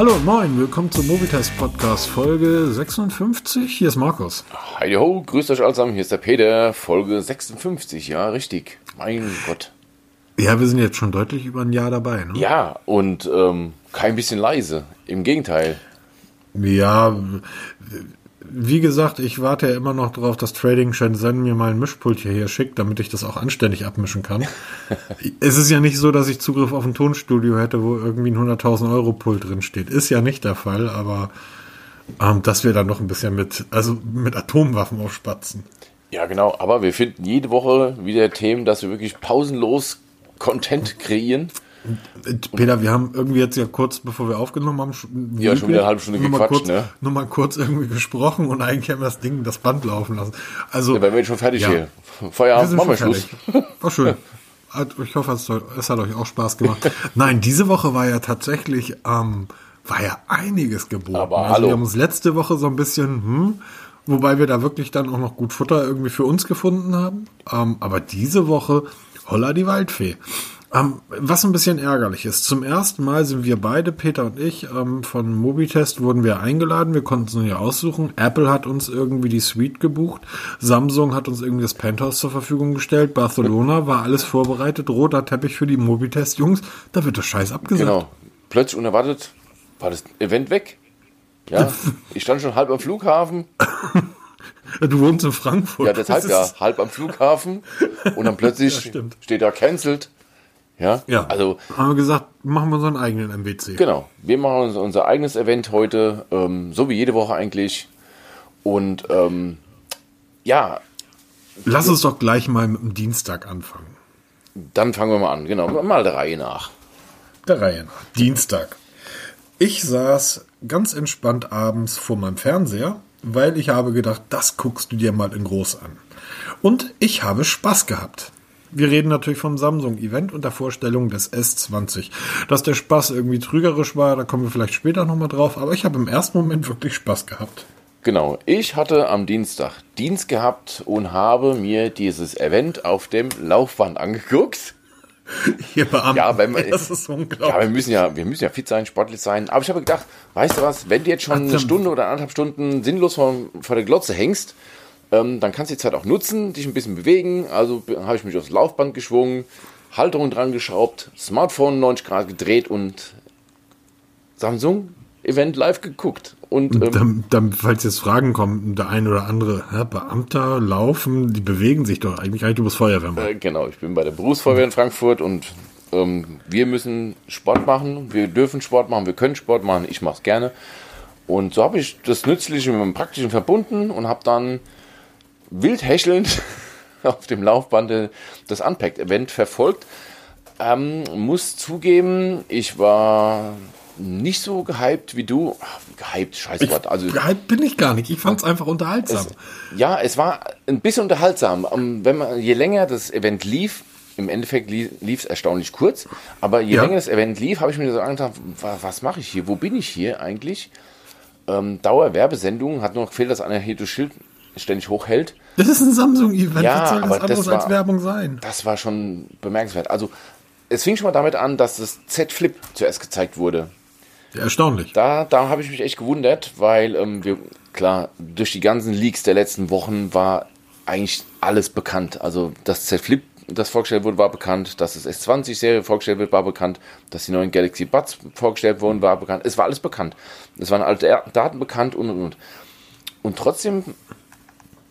Hallo und moin, willkommen zum Mobitest Podcast Folge 56. Hier ist Markus. Hi ho, grüßt euch allesamen, hier ist der Peter, Folge 56, ja, richtig. Mein Gott. Ja, wir sind jetzt schon deutlich über ein Jahr dabei, ne? Ja, und ähm, kein bisschen leise, im Gegenteil. Ja, wie gesagt, ich warte ja immer noch darauf, dass Trading Shenzhen mir mal ein Mischpult hierher schickt, damit ich das auch anständig abmischen kann. es ist ja nicht so, dass ich Zugriff auf ein Tonstudio hätte, wo irgendwie ein 100.000 Euro Pult drin steht. Ist ja nicht der Fall, aber ähm, dass wir dann noch ein bisschen mit, also mit Atomwaffen aufspatzen. Ja, genau, aber wir finden jede Woche wieder Themen, dass wir wirklich pausenlos Content kreieren. Peter, wir haben irgendwie jetzt ja kurz, bevor wir aufgenommen haben, ja, schon wieder eine halbe Stunde gequatscht, kurz, ne? Nur mal kurz irgendwie gesprochen und eigentlich haben wir das Ding, das Band laufen lassen. Also, ja, wir sind schon fertig ja. hier. Feierabend, machen wir Schluss. War schön. Ich hoffe, es, es, hat euch auch Spaß gemacht. Nein, diese Woche war ja tatsächlich, ähm, war ja einiges geboten. Aber also hallo. wir haben uns letzte Woche so ein bisschen, hm, wobei wir da wirklich dann auch noch gut Futter irgendwie für uns gefunden haben. Ähm, aber diese Woche, holla die Waldfee. Ähm, was ein bisschen ärgerlich ist. Zum ersten Mal sind wir beide, Peter und ich, ähm, von Mobitest wurden wir eingeladen. Wir konnten es nur hier aussuchen. Apple hat uns irgendwie die Suite gebucht. Samsung hat uns irgendwie das Penthouse zur Verfügung gestellt. Barcelona war alles vorbereitet. Roter Teppich für die Mobitest-Jungs. Da wird der Scheiß abgesagt. Genau. Plötzlich unerwartet war das Event weg. Ja, ich stand schon halb am Flughafen. Du wohnst in Frankfurt. Ja, deshalb ja, halb am Flughafen. Und dann plötzlich Ja, steht da cancelled. Ja, Ja, also haben wir gesagt, machen wir unseren eigenen MWC. Genau, wir machen uns unser eigenes Event heute, ähm, so wie jede Woche eigentlich. Und ähm, ja, Lass uns doch gleich mal mit dem Dienstag anfangen. dann fangen wir mal an. Genau, mal der Reihe nach. Der Reihe nach. Dienstag. Ich saß ganz entspannt abends vor meinem Fernseher, weil ich habe gedacht, das guckst du dir mal in groß an. Und ich habe Spaß gehabt. Wir reden natürlich vom Samsung-Event und der Vorstellung des S20. Dass der Spaß irgendwie trügerisch war, da kommen wir vielleicht später nochmal drauf, aber ich habe im ersten Moment wirklich Spaß gehabt. Genau, ich hatte am Dienstag Dienst gehabt und habe mir dieses Event auf dem Laufband angeguckt. Hier Beamten, Ja, wenn man, das ist ja, unglaublich. wir müssen ja, wir müssen ja fit sein, sportlich sein. Aber ich habe gedacht, weißt du was, wenn du jetzt schon eine Ach, Stunde oder anderthalb Stunden sinnlos vor, vor der Glotze hängst, ähm, dann kannst du die Zeit auch nutzen, dich ein bisschen bewegen. Also be- habe ich mich aufs Laufband geschwungen, Halterung dran geschraubt, Smartphone 90 Grad gedreht und Samsung Event live geguckt. Und ähm, Dann, dann, falls jetzt Fragen kommen, der eine oder andere, ja, Beamter laufen, die bewegen sich doch eigentlich eigentlich übers Feuerwehr. Äh, genau, ich bin bei der Berufsfeuerwehr in Frankfurt und ähm, wir müssen Sport machen, wir dürfen Sport machen, wir können Sport machen, ich mache es gerne. Und so habe ich das Nützliche mit dem Praktischen verbunden und habe dann wild hechelnd auf dem Laufband das Unpacked-Event verfolgt. Ähm, muss zugeben, ich war nicht so gehypt wie du. Ach, gehypt, scheiß Wort. Also, Gehypt bin ich gar nicht. Ich fand es einfach unterhaltsam. ja, es war ein bisschen unterhaltsam. Ähm, Wenn man, je länger das Event lief, im Endeffekt lief es erstaunlich kurz, aber je Ja. länger das Event lief, habe ich mir so angedacht, wa- was mache ich hier? Wo bin ich hier eigentlich? Ähm, Dauerwerbesendung hat nur noch gefehlt, dass einer hier das Schild ständig hochhält. Das ist ein Samsung-Event. Ja, Was soll das anderes als Werbung sein? Das war schon bemerkenswert. Also, es fing schon mal damit an, dass das Z Flip zuerst gezeigt wurde. Ja, erstaunlich. Da, da habe ich mich echt gewundert, weil ähm, wir, klar, durch die ganzen Leaks der letzten Wochen war eigentlich alles bekannt. Also das Z Flip, das vorgestellt wurde, war bekannt, dass das S20-Serie vorgestellt wird, war bekannt, dass die neuen Galaxy Buds vorgestellt wurden, war bekannt. Es war alles bekannt. Es waren alte Daten bekannt und und und. Und trotzdem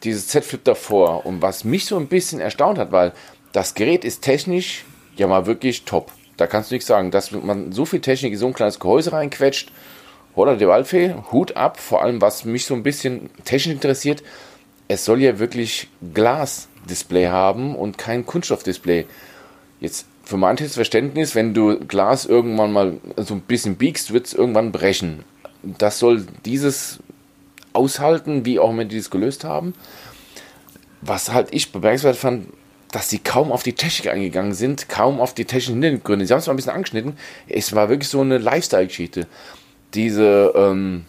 dieses Z Flip davor. Und was mich so ein bisschen erstaunt hat, weil das Gerät ist technisch ja mal wirklich top. Da kannst du nichts sagen, dass man so viel Technik in so ein kleines Gehäuse reinquetscht. Holla de Waldfee, Hut ab. Vor allem, was mich so ein bisschen technisch interessiert, es soll ja wirklich Glas-Display haben und kein Kunststoff-Display. Jetzt für manches Verständnis, wenn du Glas irgendwann mal so ein bisschen biegst, wird es irgendwann brechen. Das soll dieses aushalten, wie auch immer die das gelöst haben. Was halt ich bemerkenswert fand, dass sie kaum auf die Technik eingegangen sind, kaum auf die technischen Hintergründe. Sie haben es mal ein bisschen angeschnitten. Es war wirklich so eine Lifestyle-Geschichte. Diese ähm,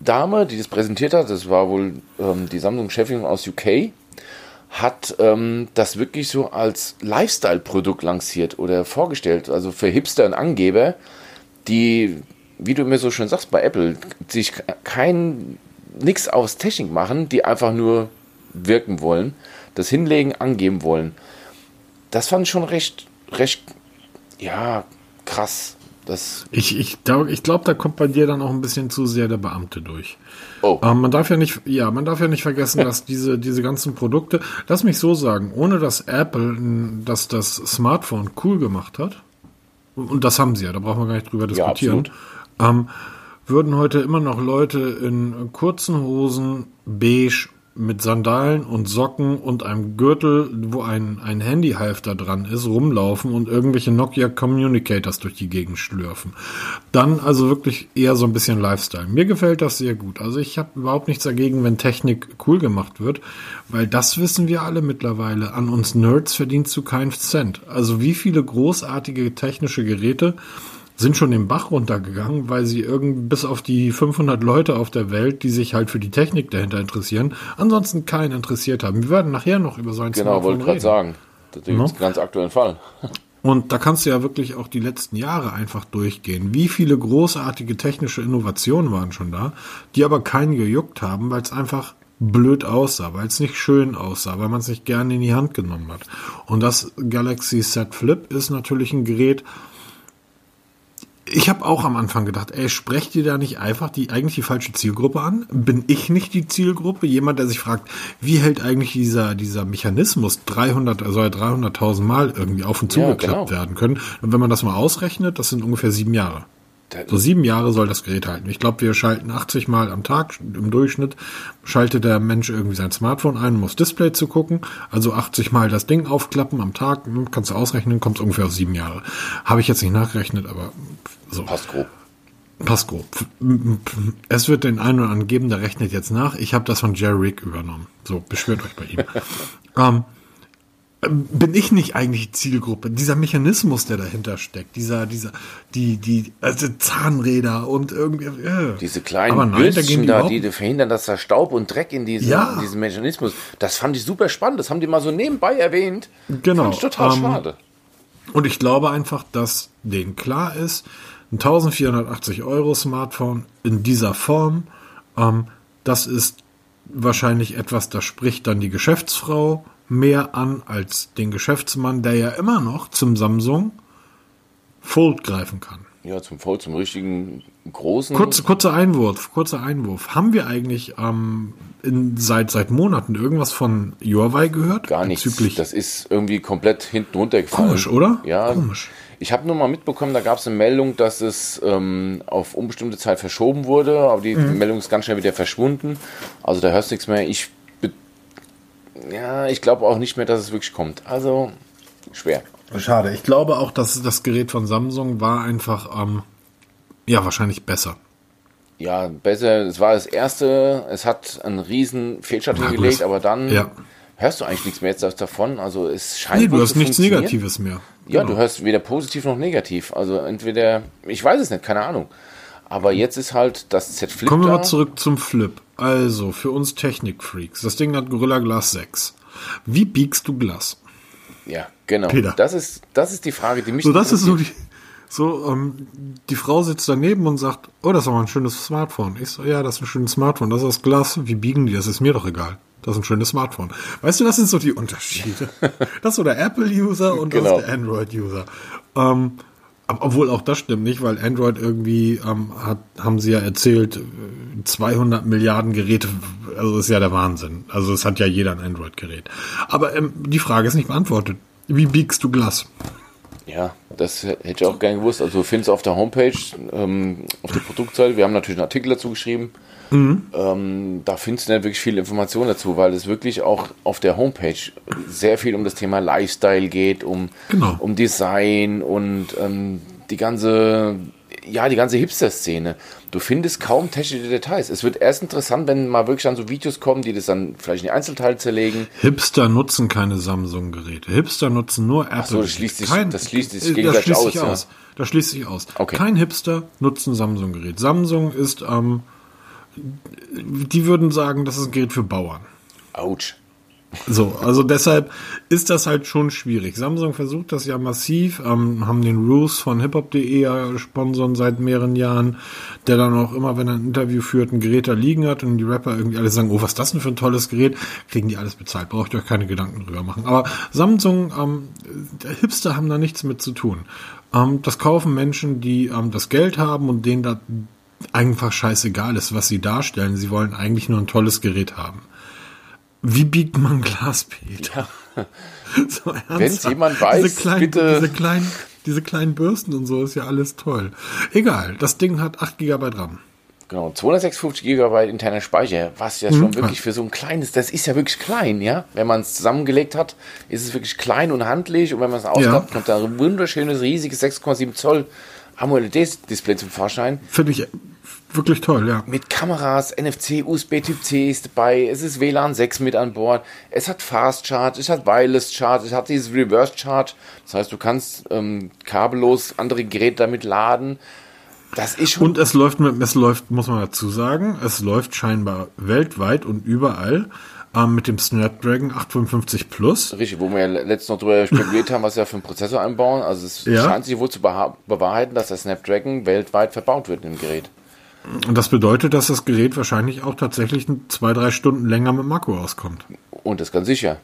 Dame, die das präsentiert hat, das war wohl ähm, die Samsung-Chefin aus UK, hat ähm, das wirklich so als Lifestyle-Produkt lanciert oder vorgestellt. Also für Hipster und Angeber, die wie du mir so schön sagst, bei Apple, sich kein, nichts aus Technik machen, die einfach nur wirken wollen, das hinlegen, angeben wollen. Das fand ich schon recht, recht, ja, krass. Das ich ich, ich glaube, da kommt bei dir dann auch ein bisschen zu sehr der Beamte durch. Oh. Ähm, man darf ja nicht, ja, man darf ja nicht vergessen, dass diese, diese ganzen Produkte, lass mich so sagen, ohne dass Apple dass das Smartphone cool gemacht hat, und das haben sie ja, da brauchen wir gar nicht drüber diskutieren, ja, ähm, würden heute immer noch Leute in kurzen Hosen, beige mit Sandalen und Socken und einem Gürtel, wo ein, ein Handyhalfter dran ist, rumlaufen und irgendwelche Nokia Communicators durch die Gegend schlürfen. Dann also wirklich eher so ein bisschen Lifestyle. Mir gefällt das sehr gut. Also ich habe überhaupt nichts dagegen, wenn Technik cool gemacht wird, weil das wissen wir alle mittlerweile. An uns Nerds verdienst du keinen Cent. Also wie viele großartige technische Geräte sind schon den Bach runtergegangen, weil sie irgendwie bis auf die 500 Leute auf der Welt, die sich halt für die Technik dahinter interessieren, ansonsten keinen interessiert haben. Wir werden nachher noch über so ein Genau, wollte gerade sagen. Das ist no? ein ganz aktuellen Fall. Und da kannst du ja wirklich auch die letzten Jahre einfach durchgehen. Wie viele großartige technische Innovationen waren schon da, die aber keinen gejuckt haben, weil es einfach blöd aussah, weil es nicht schön aussah, weil man es nicht gerne in die Hand genommen hat. Und das Galaxy Z Flip ist natürlich ein Gerät, ich habe auch am Anfang gedacht, ey, sprecht ihr da nicht einfach die eigentlich die falsche Zielgruppe an? Bin ich nicht die Zielgruppe? Jemand, der sich fragt, wie hält eigentlich dieser dieser Mechanismus 300 also 300.000 Mal irgendwie auf und zugeklappt ja, genau. werden können? Und wenn man das mal ausrechnet, das sind ungefähr sieben Jahre. So sieben Jahre soll das Gerät halten. Ich glaube, wir schalten 80 Mal am Tag im Durchschnitt. Schaltet der Mensch irgendwie sein Smartphone ein, um aufs Display zu gucken. Also 80 Mal das Ding aufklappen am Tag. Hm, kannst du ausrechnen, kommt ungefähr auf sieben Jahre. Habe ich jetzt nicht nachgerechnet, aber so. Passt grob. Passt grob. Es wird den einen oder anderen geben, der rechnet jetzt nach. Ich habe das von Jerry Rick übernommen. So, beschwert euch bei ihm. ähm, bin ich nicht eigentlich die Zielgruppe? Dieser Mechanismus, der dahinter steckt, dieser, dieser, die, die, also Zahnräder und irgendwie. Äh. Diese kleinen Bürstchen da, die, die verhindern, dass da Staub und Dreck in diese, ja. in diesen Mechanismus. Das fand ich super spannend. Das haben die mal so nebenbei erwähnt. Genau. Fand ich total ähm, schade. Und ich glaube einfach, dass denen klar ist, ein 1480 Euro Smartphone in dieser Form, ähm, das ist wahrscheinlich etwas, das spricht dann die Geschäftsfrau mehr an als den Geschäftsmann, der ja immer noch zum Samsung Fold greifen kann. Ja, zum Fold, zum richtigen großen. Kurz, kurzer Einwurf, kurzer Einwurf. Haben wir eigentlich ähm, in, seit, seit Monaten irgendwas von Huawei gehört? Gar nichts. Das ist irgendwie komplett hinten runtergefallen. Komisch, oder? Ja. Komisch. Ich habe nur mal mitbekommen, da gab es eine Meldung, dass es ähm, auf unbestimmte Zeit verschoben wurde, aber die mhm. Meldung ist ganz schnell wieder verschwunden. Also da hörst du nichts mehr. Ich ja, ich glaube auch nicht mehr, dass es wirklich kommt. Also schwer. Schade. Ich glaube auch, dass das Gerät von Samsung war einfach, ähm, ja, wahrscheinlich besser. Ja, besser. Es war das erste. Es hat einen riesen Fehlstart hingelegt, aber dann ja. hörst du eigentlich nichts mehr jetzt davon. Also es scheint. Nee, du hast nichts Negatives mehr. Ja, genau. du hörst weder positiv noch negativ. Also entweder, ich weiß es nicht, keine Ahnung. Aber jetzt ist halt das Z Flip. Kommen wir mal zurück zum Flip. Also, für uns Technikfreaks. Das Ding hat Gorilla Glass 6. Wie biegst du Glas? Ja, genau. Peter. Das ist, das ist die Frage, die mich So, das ist so die, so, ähm, die Frau sitzt daneben und sagt, oh, das ist aber ein schönes Smartphone. Ich so, ja, das ist ein schönes Smartphone. Das ist aus Glas. Wie biegen die? Das ist mir doch egal. Das ist ein schönes Smartphone. Weißt du, das sind so die Unterschiede. das ist so der Apple-User und genau. das ist der Android-User. Ähm, obwohl auch das stimmt nicht, weil Android irgendwie ähm, hat, haben sie ja erzählt, 200 Milliarden Geräte, also ist ja der Wahnsinn. Also es hat ja jeder ein Android-Gerät. Aber ähm, die Frage ist nicht beantwortet. Wie biegst du Glas? Ja, das hätte ich auch gerne gewusst. Also du findest auf der Homepage, ähm, auf der Produktseite, wir haben natürlich einen Artikel dazu geschrieben. Mhm. Ähm, da findest du nicht wirklich viel Information dazu, weil es wirklich auch auf der Homepage sehr viel um das Thema Lifestyle geht, um, genau. um Design und ähm, die ganze, ja, die ganze Hipster-Szene. Du findest kaum technische Details. Es wird erst interessant, wenn mal wirklich dann so Videos kommen, die das dann vielleicht in die Einzelteile zerlegen. Hipster nutzen keine Samsung-Geräte. Hipster nutzen nur Apple. Ach so, das schließt sich, Kein, das schließt sich gegenseitig das aus. Sich aus. Ja. Das schließt sich aus. Okay. Kein Hipster nutzt ein Samsung-Gerät. Samsung ist ähm, die würden sagen, das ist ein Gerät für Bauern. Autsch. So, also deshalb ist das halt schon schwierig. Samsung versucht das ja massiv, ähm, haben den Roos von hiphop.de ja sponsern seit mehreren Jahren, der dann auch immer, wenn er ein Interview führt, ein Gerät da liegen hat und die Rapper irgendwie alle sagen, oh, was ist das denn für ein tolles Gerät, kriegen die alles bezahlt, braucht ihr euch keine Gedanken drüber machen. Aber Samsung, ähm, Hipster haben da nichts mit zu tun. Ähm, das kaufen Menschen, die ähm, das Geld haben und denen da einfach scheißegal ist, was sie darstellen. Sie wollen eigentlich nur ein tolles Gerät haben. Wie biegt man Glas, Peter? Ja. So Wenn jemand weiß, diese kleinen, bitte. Diese kleinen, diese kleinen Bürsten und so ist ja alles toll. Egal, das Ding hat 8 GB RAM. Genau, 256 GB interner Speicher, was ja schon hm, wirklich für so ein kleines, das ist ja wirklich klein, ja. Wenn man es zusammengelegt hat, ist es wirklich klein und handlich und wenn man es ausklappt, ja. kommt da ein wunderschönes, riesiges 6,7 Zoll AMOLED-Display zum Vorschein. Finde ich wirklich toll, ja. Mit Kameras, NFC, USB Typ C ist dabei, es ist WLAN 6 mit an Bord, es hat Fast Charge, es hat Wireless Charge, es hat dieses Reverse Charge. Das heißt, du kannst ähm, kabellos andere Geräte damit laden. Das ist schon. Und es läuft, mit, es läuft, muss man dazu sagen, es läuft scheinbar weltweit und überall ähm, mit dem Snapdragon 855 Plus. Richtig, wo wir ja letztens noch drüber spekuliert haben, was wir für einen Prozessor einbauen. Also es ja. scheint sich wohl zu bewahrheiten, dass der Snapdragon weltweit verbaut wird im Gerät. Und das bedeutet, dass das Gerät wahrscheinlich auch tatsächlich zwei, drei Stunden länger mit dem Akku auskommt. Und das ganz sicher.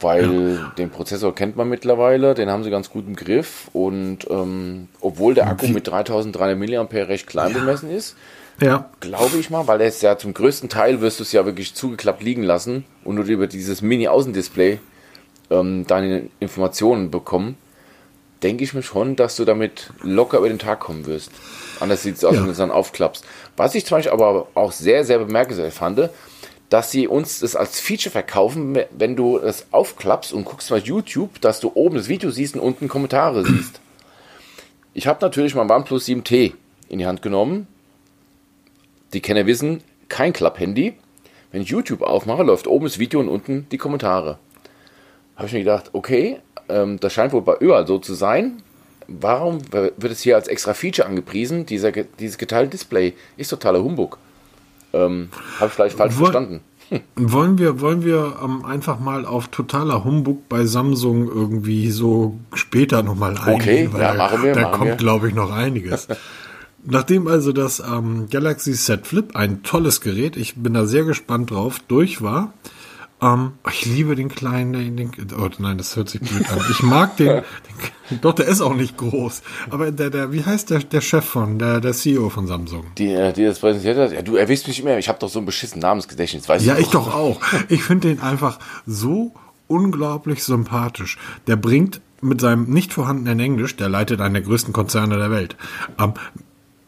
Weil ja. den Prozessor kennt man mittlerweile, den haben sie ganz gut im Griff. Und ähm, obwohl der Akku mit 3300 mAh recht klein ja. bemessen ist, ja. glaube ich mal, weil ist ja zum größten Teil wirst du es ja wirklich zugeklappt liegen lassen und nur über dieses Mini-Außendisplay ähm, deine Informationen bekommen, denke ich mir schon, dass du damit locker über den Tag kommen wirst. Anders sieht es aus, ja. wenn du es dann aufklappst. Was ich zum Beispiel aber auch sehr, sehr bemerkenswert fand, dass sie uns das als Feature verkaufen, wenn du es aufklappst und guckst mal YouTube, dass du oben das Video siehst und unten Kommentare siehst. Ich habe natürlich mein OnePlus 7T in die Hand genommen. Die Kenner wissen, kein Klapp-Handy. Wenn ich YouTube aufmache, läuft oben das Video und unten die Kommentare. Habe ich mir gedacht, okay, ähm, das scheint wohl bei überall so zu sein warum wird es hier als extra Feature angepriesen? Dieser, dieses geteilte Display ist totaler Humbug. Ähm, Habe ich vielleicht falsch Woll, verstanden. Hm. Wollen wir, wollen wir ähm, einfach mal auf totaler Humbug bei Samsung irgendwie so später nochmal eingehen? Okay, weil ja, machen wir. Da machen kommt, glaube ich, noch einiges. Nachdem also das ähm, Galaxy Z Flip, ein tolles Gerät, ich bin da sehr gespannt drauf, durch war, ähm, ich liebe den kleinen, den, oh nein, das hört sich blöd an. Ich mag den, den, doch, der ist auch nicht groß. Aber der, der, wie heißt der, der Chef von, der, der CEO von Samsung? Die, äh, die das präsentiert hat? Ja, du erwischst mich immer, ich habe doch so ein beschissen Namensgedächtnis, weißt ja, du? Ja, ich doch auch. Ich finde den einfach so unglaublich sympathisch. Der bringt mit seinem nicht vorhandenen Englisch, der leitet einen der größten Konzerne der Welt, ähm,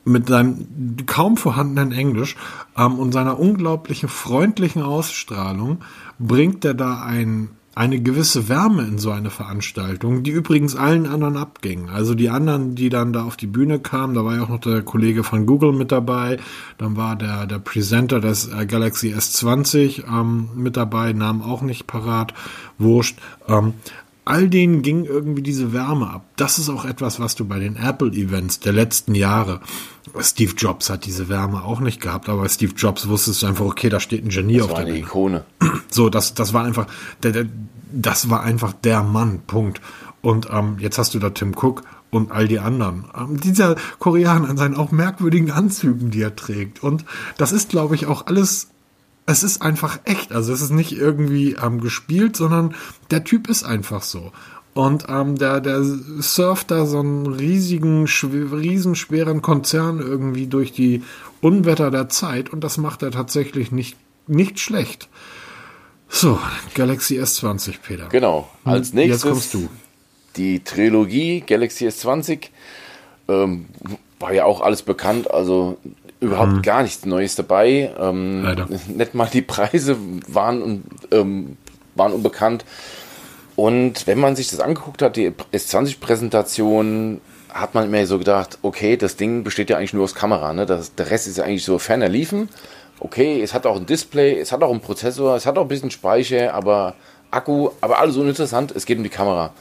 mit seinem kaum vorhandenen Englisch ähm, und seiner unglaublichen freundlichen Ausstrahlung bringt er da ein, eine gewisse Wärme in so eine Veranstaltung, die übrigens allen anderen abging. Also die anderen, die dann da auf die Bühne kamen, da war ja auch noch der Kollege von Google mit dabei, dann war der, der Presenter des äh, Galaxy S20 ähm, mit dabei, Namen auch nicht parat, wurscht. Ähm, all denen ging irgendwie diese Wärme ab. Das ist auch etwas, was du bei den Apple-Events der letzten Jahre, Steve Jobs hat diese Wärme auch nicht gehabt, aber Steve Jobs wusste einfach, okay, da steht ein Genie das auf der eine Bühne. Ikone. So, das, das war einfach, der, der, das war einfach der Mann, Punkt. Und ähm, jetzt hast du da Tim Cook und all die anderen. Ähm, dieser Koreaner an seinen auch merkwürdigen Anzügen, die er trägt. Und das ist, glaube ich, auch alles es ist einfach echt. Also es ist nicht irgendwie ähm, gespielt, sondern der Typ ist einfach so. Und ähm, der, der surft da so einen riesigen, riesenschweren Konzern irgendwie durch die Unwetter der Zeit und das macht er tatsächlich nicht, nicht schlecht. So, Galaxy S20, Peter. Genau. Als nächstes Jetzt kommst du. die Trilogie Galaxy S20. Ähm, war ja auch alles bekannt. Also überhaupt mhm. gar nichts Neues dabei. Ähm, Leider. Nicht mal die Preise waren, ähm, waren unbekannt. Und wenn man sich das angeguckt hat, die S20-Präsentation, hat man immer so gedacht, okay, das Ding besteht ja eigentlich nur aus Kamera. Ne? Das, der Rest ist ja eigentlich so ferner liefen. Okay, es hat auch ein Display, es hat auch einen Prozessor, es hat auch ein bisschen Speicher, aber Akku, aber alles uninteressant, es geht um die Kamera.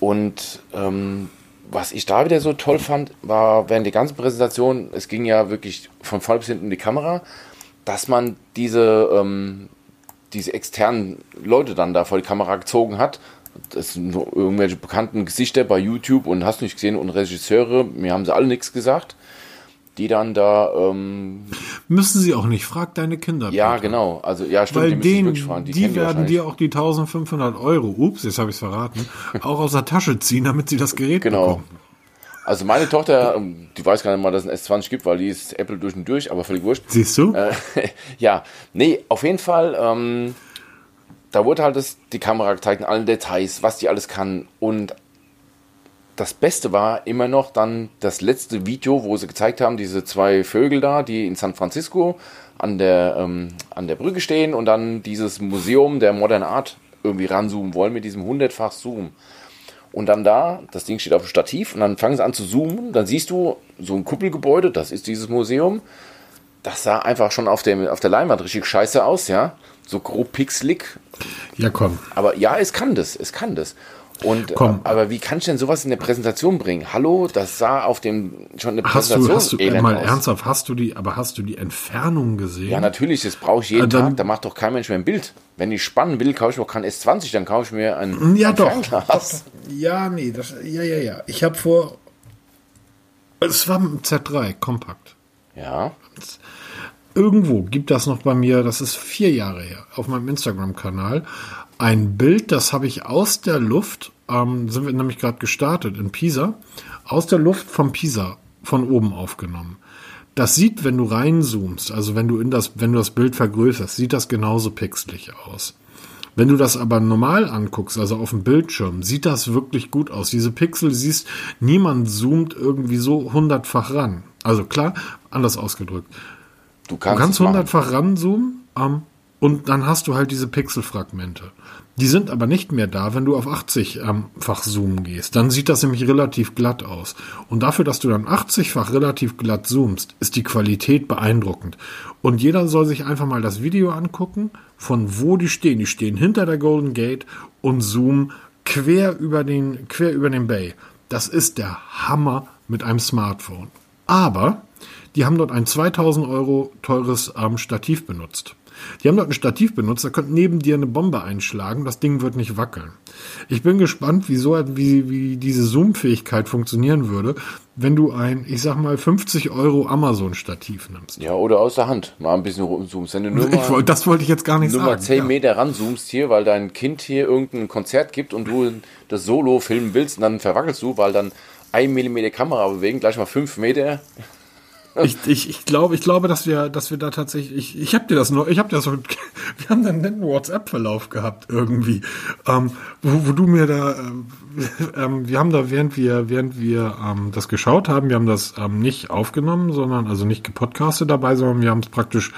Und ähm, was ich da wieder so toll fand, war während der ganzen Präsentation, es ging ja wirklich von vorne bis hinten die Kamera, dass man diese, ähm, diese externen Leute dann da vor die Kamera gezogen hat. Das sind irgendwelche bekannten Gesichter bei YouTube und hast nicht gesehen und Regisseure, mir haben sie alle nichts gesagt, die dann da. Ähm, Müssen sie auch nicht, frag deine Kinder. ja, Peter. genau. Also, ja, stimmt, Weil die denen, die, kennen werden dir auch die 1500 Euro, ups, jetzt habe ich es verraten, auch aus der Tasche ziehen, damit sie das Gerät Genau. bekommen. Also meine Tochter, ähm, die weiß gar nicht mal, dass es ein S20 gibt, weil die ist Apple durch und durch, aber völlig wurscht. Siehst du? Äh, ja, nee, auf jeden Fall, ähm, da wurde halt das, die Kamera gezeigt in allen Details, was die alles kann. Und das Beste war immer noch dann das letzte Video, wo sie gezeigt haben, diese zwei Vögel da, die in San Francisco an der, ähm, an der Brücke stehen und dann dieses Museum der Modern Art irgendwie ranzoomen wollen mit diesem hundertfach Zoom. Und dann da, das Ding steht auf dem Stativ und dann fangen sie an zu zoomen. Dann siehst du so ein Kuppelgebäude, das ist dieses Museum. Das sah einfach schon auf, dem, auf der Leinwand richtig scheiße aus, ja. So grob pixelig. Ja, komm. Aber ja, es kann das, es kann das. Und, Komm. äh, aber wie kann ich denn sowas in der Präsentation bringen? Hallo, das sah auf dem schon eine Hast Präsentation du, hast du, elend mal aus. ernsthaft, hast du die, aber hast du die Entfernung gesehen? Ja, natürlich, das brauche ich jeden Äh, dann- Tag. Da macht doch kein Mensch mehr ein Bild. Wenn ich spannen will, kaufe ich mir kein S20, dann kaufe ich mir ein, Ja, ein doch. Fernglas. Ja, nee, das, ja, ja, ja. Ich habe vor, es war ein Z3, kompakt. Ja, Irgendwo gibt das noch bei mir, das ist vier Jahre her, auf meinem Instagram-Kanal, ein Bild, das habe ich aus der Luft, ähm, sind wir nämlich gerade gestartet in Pisa, aus der Luft vom Pisa von oben aufgenommen. Das sieht, wenn du reinzoomst, also wenn du in das, wenn du das Bild vergrößerst, sieht das genauso pixelig aus. Wenn du das aber normal anguckst, also auf dem Bildschirm, sieht das wirklich gut aus. Diese Pixel, siehst, niemand zoomt irgendwie so hundertfach ran. Also klar, anders ausgedrückt. du Du kannst, kannst es machen. hundertfach ranzoomen ähm, und dann hast du halt diese Pixelfragmente. Die sind aber nicht mehr da, wenn du auf 80-fach zoomen gehst. Dann sieht das nämlich relativ glatt aus. Und dafür, dass du dann 80-fach relativ glatt zoomst, ist die Qualität beeindruckend. Und jeder soll sich einfach mal das Video angucken, von wo die stehen. Die stehen hinter der Golden Gate und zoomen quer über den, quer über den Bay. Das ist der Hammer mit einem Smartphone. Aber die haben dort ein 2000 Euro teures ähm, Stativ benutzt. Die haben dort ein Stativ benutzt, da könnte neben dir eine Bombe einschlagen, das Ding wird nicht wackeln. Ich bin gespannt, wie, so, wie, wie diese Zoom-Fähigkeit funktionieren würde, wenn du ein, ich sag mal, 50 Euro Amazon-Stativ nimmst. Ja, oder aus der Hand. Mal ein bisschen rumzoomst. Wenn du nur Ich, mal, das wollte ich jetzt gar nicht nur mal sagen. 10 ja. Meter ranzoomst hier, weil dein Kind hier irgendein Konzert gibt und du das Solo filmen willst und dann verwackelst du, weil dann ein Millimeter Kamera bewegen, gleich mal 5 Meter. Ich, ich, ich glaube, ich glaube, dass wir, dass wir da tatsächlich, ich, ich habe dir das noch, ich habe dir das so, wir haben dann einen WhatsApp-Verlauf gehabt irgendwie, ähm, wo, wo du mir da, ähm, ähm, wir haben da, während wir, während wir ähm, das geschaut haben, wir haben das ähm, nicht aufgenommen, sondern also nicht gepodcastet dabei, sondern wir haben es praktisch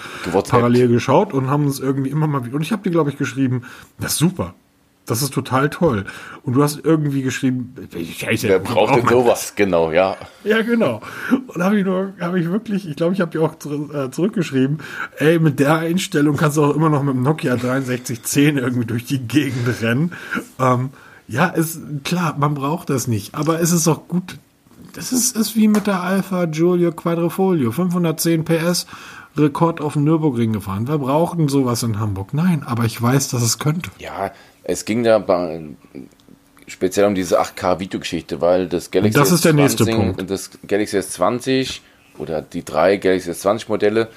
parallel geschaut und haben uns irgendwie immer mal wieder, und ich habe dir glaube ich geschrieben, das ist super. Das ist total toll. Und du hast irgendwie geschrieben, Scheiße, Wer braucht denn sowas? Genau, ja. ja, genau. Und habe ich nur, habe ich wirklich, ich glaube, ich habe dir auch äh, zurückgeschrieben, ey, mit der Einstellung kannst du auch immer noch mit dem Nokia 6310 irgendwie durch die Gegend rennen. Ähm, ja, ist klar, man braucht das nicht, aber es ist auch gut. Das ist, ist wie mit der Alpha Giulio Quadrifoglio, 510 PS, Rekord auf dem Nürburgring gefahren. Wer braucht denn sowas in Hamburg? Nein, aber ich weiß, dass es könnte. Ja, es ging da bei, speziell um diese 8K-Videogeschichte, weil das Galaxy Das ist der nächste S20 Punkt. und das Galaxy S20 oder die drei Galaxy S20 Modelle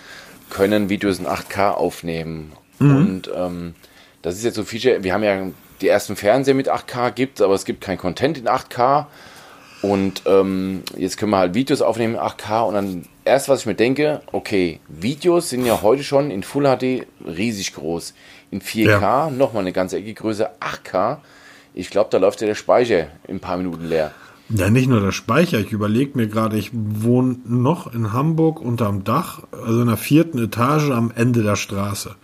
können Videos in 8K aufnehmen. Mhm. Und ähm, das ist jetzt so ein Feature, wir haben ja die ersten Fernseher mit 8K gibt, aber es gibt kein Content in 8K. Und ähm, jetzt können wir halt Videos aufnehmen in 8K und dann erst, was ich mir denke, okay, Videos sind ja heute schon in Full HD riesig groß. In 4K Ja. nochmal eine ganze Ecke größer, 8K. Ich glaube, da läuft ja der Speicher in ein paar Minuten leer. Ja, nicht nur der Speicher. Ich überlege mir gerade, ich wohne noch in Hamburg unterm Dach, also in der vierten Etage am Ende der Straße.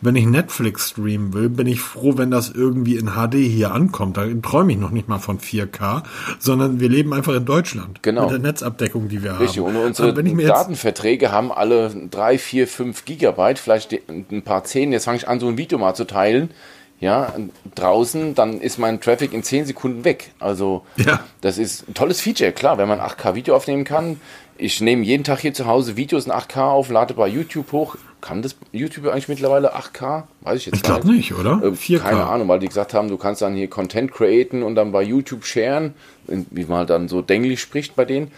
Wenn ich Netflix streamen will, bin ich froh, wenn das irgendwie in HD hier ankommt. Da träume ich noch nicht mal von 4K, sondern wir leben einfach in Deutschland. Genau. Mit der Netzabdeckung, die wir Richtig, haben. und unsere jetzt, Datenverträge haben alle 3, 4, 5 Gigabyte, vielleicht ein paar 10. Jetzt fange ich an, so ein Video mal zu teilen. Ja, draußen, dann ist mein Traffic in 10 Sekunden weg. Also Ja. das ist ein tolles Feature, klar, wenn man 8K-Video aufnehmen kann. Ich nehme jeden Tag hier zu Hause Videos in 8K auf, lade bei YouTube hoch. Kann das YouTube eigentlich mittlerweile 8K? Weiß ich jetzt Ich glaube nicht, oder? Äh, Keine Ahnung, weil die gesagt haben, du kannst dann hier Content createn und dann bei YouTube sharen, wie man halt dann so Denglisch spricht bei denen.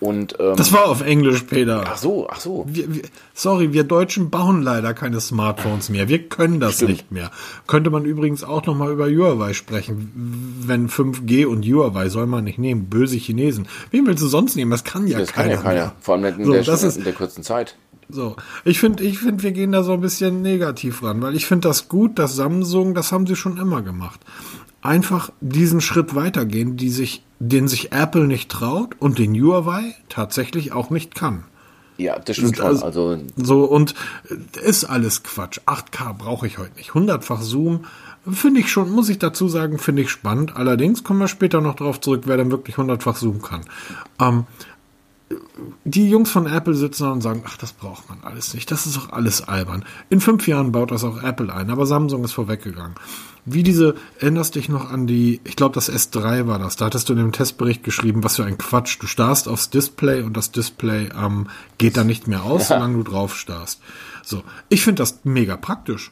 Und ähm, Das war auf Englisch, Peter. ach so, ach so. Wir, wir, sorry, wir Deutschen bauen leider keine Smartphones mehr. Wir können das nicht mehr. Könnte man übrigens auch noch mal über Huawei sprechen. Wenn 5G und Huawei soll man nicht nehmen. Böse Chinesen. Wen willst du sonst nehmen? Das kann ja Das kann keiner ja keiner. mehr. Vor allem in, So, der, das ist- in der kurzen Zeit. So, ich finde, ich finde, wir gehen da so ein bisschen negativ ran, weil ich finde das gut, dass Samsung, das haben sie schon immer gemacht, einfach diesen Schritt weitergehen, die sich, den sich Apple nicht traut und den Huawei tatsächlich auch nicht kann. Ja, das stimmt schon. Also- Also So, und äh, ist alles Quatsch. 8K brauche ich heute nicht. 100-fach Zoom finde ich schon, muss ich dazu sagen, finde ich spannend. Allerdings kommen wir später noch drauf zurück, wer denn wirklich 100-fach Zoom kann. Ähm, die Jungs von Apple sitzen da und sagen, ach, das braucht man alles nicht. Das ist doch alles albern. In fünf Jahren baut das auch Apple ein, aber Samsung ist vorweggegangen. Wie diese, erinnerst dich noch an die, ich glaube, das S3 war das. Da hattest du in dem Testbericht geschrieben, was für ein Quatsch. Du starrst aufs Display und das Display ähm, geht dann nicht mehr aus, solange du drauf starrst. So, ich finde das mega praktisch.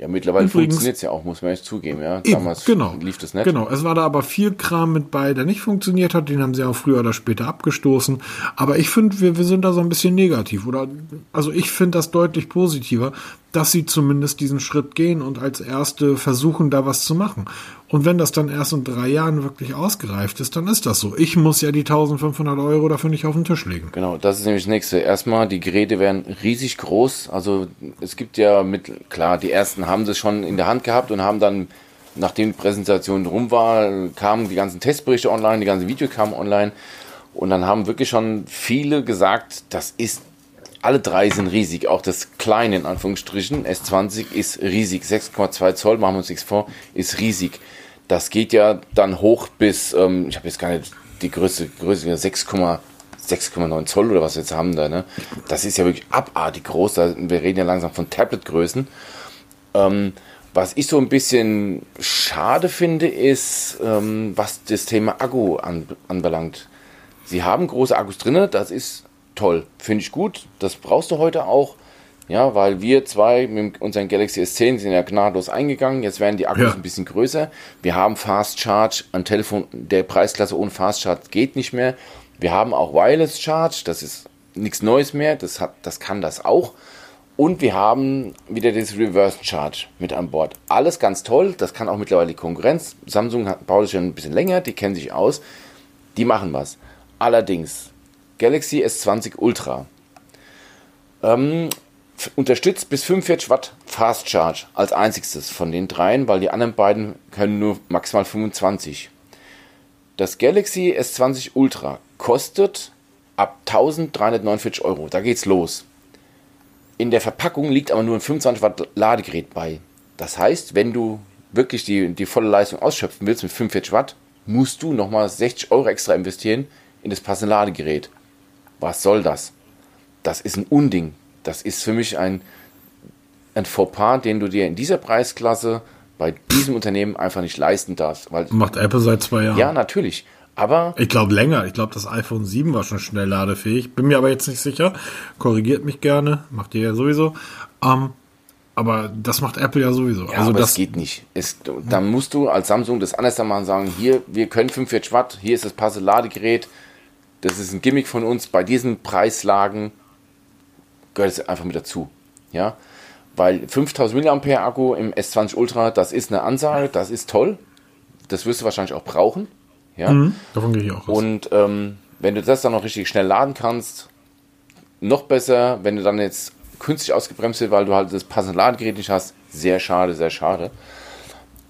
Ja, mittlerweile funktioniert es ja auch, muss man echt zugeben. Ja, Eben, damals genau. lief das nicht. Genau, es war da aber viel Kram mit bei, der nicht funktioniert hat. Den haben sie auch früher oder später abgestoßen. Aber ich finde, wir, wir sind da so ein bisschen negativ. Oder also ich finde das deutlich positiver, dass sie zumindest diesen Schritt gehen und als erste versuchen, da was zu machen. Und wenn das dann erst in drei Jahren wirklich ausgereift ist, dann ist das so. Ich muss ja die 1500 Euro dafür nicht auf den Tisch legen. Genau, das ist nämlich das nächste. Erstmal, die Geräte werden riesig groß. Also es gibt ja mit, klar, die ersten haben das schon in der Hand gehabt und haben dann, nachdem die Präsentation rum war, kamen die ganzen Testberichte online, die ganzen Videos kamen online. Und dann haben wirklich schon viele gesagt, das ist, alle drei sind riesig. Auch das kleine, in Anführungsstrichen, S20 ist riesig. 6,2 Zoll, machen wir uns nichts vor, ist riesig. Das geht ja dann hoch bis, ähm, ich habe jetzt gar nicht die Größe, Größe 6, 6,9 Zoll oder was wir jetzt haben da, ne? Das ist ja wirklich abartig groß. Da, wir reden ja langsam von Tablet-Größen. Ähm, was ich so ein bisschen schade finde, ist, ähm, was das Thema Akku an, anbelangt. Sie haben große Akkus drin, das ist toll, finde ich gut. Das brauchst du heute auch. Ja, weil wir zwei mit unseren Galaxy S10 sind ja gnadlos eingegangen. Jetzt werden die Akkus Ja. ein bisschen größer. Wir haben Fast Charge. Ein Telefon der Preisklasse ohne Fast Charge geht nicht mehr. Wir haben auch Wireless Charge. Das ist nichts Neues mehr. Das, hat, das kann das auch. Und wir haben wieder das Reverse Charge mit an Bord. Alles ganz toll. Das kann auch mittlerweile die Konkurrenz. Samsung hat, baut es schon ein bisschen länger. Die kennen sich aus. Die machen was. Allerdings, Galaxy S20 Ultra ähm, unterstützt bis 45 Watt Fast Charge als einziges von den dreien, weil die anderen beiden können nur maximal 25. Das Galaxy S20 Ultra kostet ab 1349 Euro. Da geht's los. In der Verpackung liegt aber nur ein 25 Watt Ladegerät bei. Das heißt, wenn du wirklich die, die volle Leistung ausschöpfen willst mit 45 Watt, musst du nochmal 60 Euro extra investieren in das passende Ladegerät. Was soll das? Das ist ein Unding. Das ist für mich ein, ein Fauxpas, den du dir in dieser Preisklasse bei diesem Unternehmen einfach nicht leisten darfst. Weil, Macht Apple seit zwei Jahren. ja, natürlich. Aber Ich glaube länger. Ich glaube, das iPhone 7 war schon schnell ladefähig. Bin mir aber jetzt nicht sicher. Korrigiert mich gerne. Macht ihr ja sowieso. Ähm, aber das macht Apple ja sowieso. Ja, also aber das geht nicht. Es, dann musst du als Samsung das anders machen, sagen, hier, wir können 45 Watt, hier ist das passende Ladegerät, das ist ein Gimmick von uns, bei diesen Preislagen gehört es einfach mit dazu. Ja, weil 5000 mAh Akku im S20 Ultra, das ist eine Ansage, das ist toll, das wirst du wahrscheinlich auch brauchen. Ja, Mhm, davon gehe ich auch aus. und ähm, wenn du das dann noch richtig schnell laden kannst, noch besser, wenn du dann jetzt künstlich ausgebremst wird, weil du halt das passende Ladegerät nicht hast, sehr schade, sehr schade.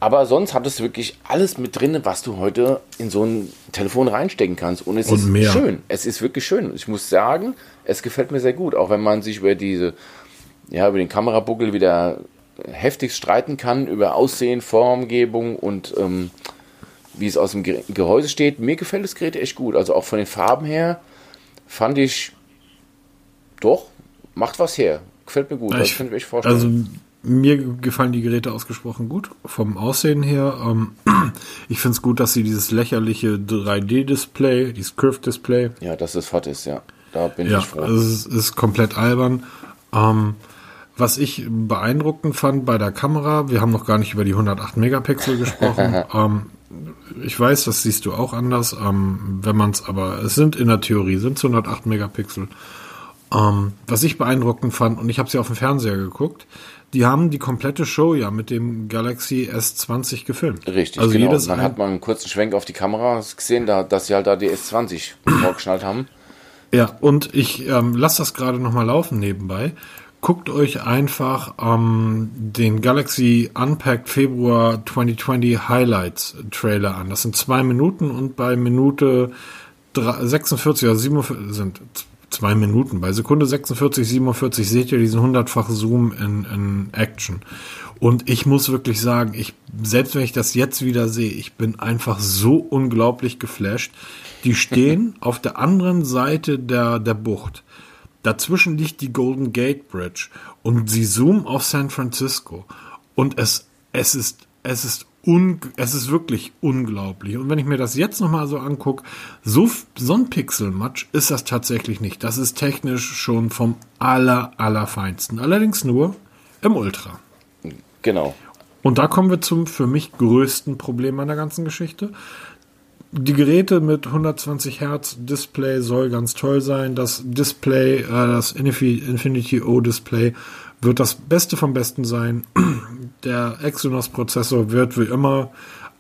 Aber sonst hat es wirklich alles mit drin, was du heute in so ein Telefon reinstecken kannst. Und es Und ist mehr. schön. Es ist wirklich schön. Ich muss sagen, es gefällt mir sehr gut. Auch wenn man sich über diese, ja, über den Kamerabuckel wieder heftig streiten kann, über Aussehen, Formgebung und ähm, wie es aus dem Ge- Gehäuse steht. Mir gefällt das Gerät echt gut. Also auch von den Farben her fand ich doch, macht was her. Gefällt mir gut. Das ich- könnte ich mir echt vorstellen. Also mir gefallen die Geräte ausgesprochen gut. Vom Aussehen her. Ähm, ich finde es gut, dass sie dieses lächerliche 3D-Display, dieses Curve-Display. Ja, dass es hot ist, ja. Da bin ja, ich froh. Also es ist komplett albern. Ähm, was ich beeindruckend fand bei der Kamera, wir haben noch gar nicht über die 108 Megapixel gesprochen. ähm, ich weiß, das siehst du auch anders. Ähm, wenn man es aber, es sind in der Theorie sind es 108 Megapixel. Ähm, was ich beeindruckend fand, und ich habe sie auf dem Fernseher geguckt, die haben die komplette Show ja mit dem Galaxy S20 gefilmt. Richtig, also genau. jedes Dann hat man einen kurzen Schwenk auf die Kamera gesehen, da, dass sie halt da die S20 vorgeschnallt haben. Ja, und ich ähm, lasse das gerade nochmal laufen nebenbei. Guckt euch einfach ähm, den Galaxy Unpacked Februar 2020 Highlights Trailer an. Das sind zwei Minuten und bei Minute drei- 46 oder 47 sind zwei Minuten. Bei Sekunde 46, 47 seht ihr diesen hundertfachen Zoom in, in Action. Und ich muss wirklich sagen, ich, selbst wenn ich das jetzt wieder sehe, ich bin einfach so unglaublich geflasht. Die stehen auf der anderen Seite der, der Bucht. Dazwischen liegt die Golden Gate Bridge und sie zoomen auf San Francisco. Und es, es ist, es ist un, es ist wirklich unglaublich. Und wenn ich mir das jetzt nochmal so angucke, so, so ein Pixelmatch ist das tatsächlich nicht. Das ist technisch schon vom aller, allerfeinsten. Allerdings nur im Ultra. Genau. Und da kommen wir zum für mich größten Problem an der ganzen Geschichte. Die Geräte mit 120 Hertz Display soll ganz toll sein. Das Display, äh, das Infi- Infinity O Display wird das Beste vom Besten sein. Der Exynos Prozessor wird wie immer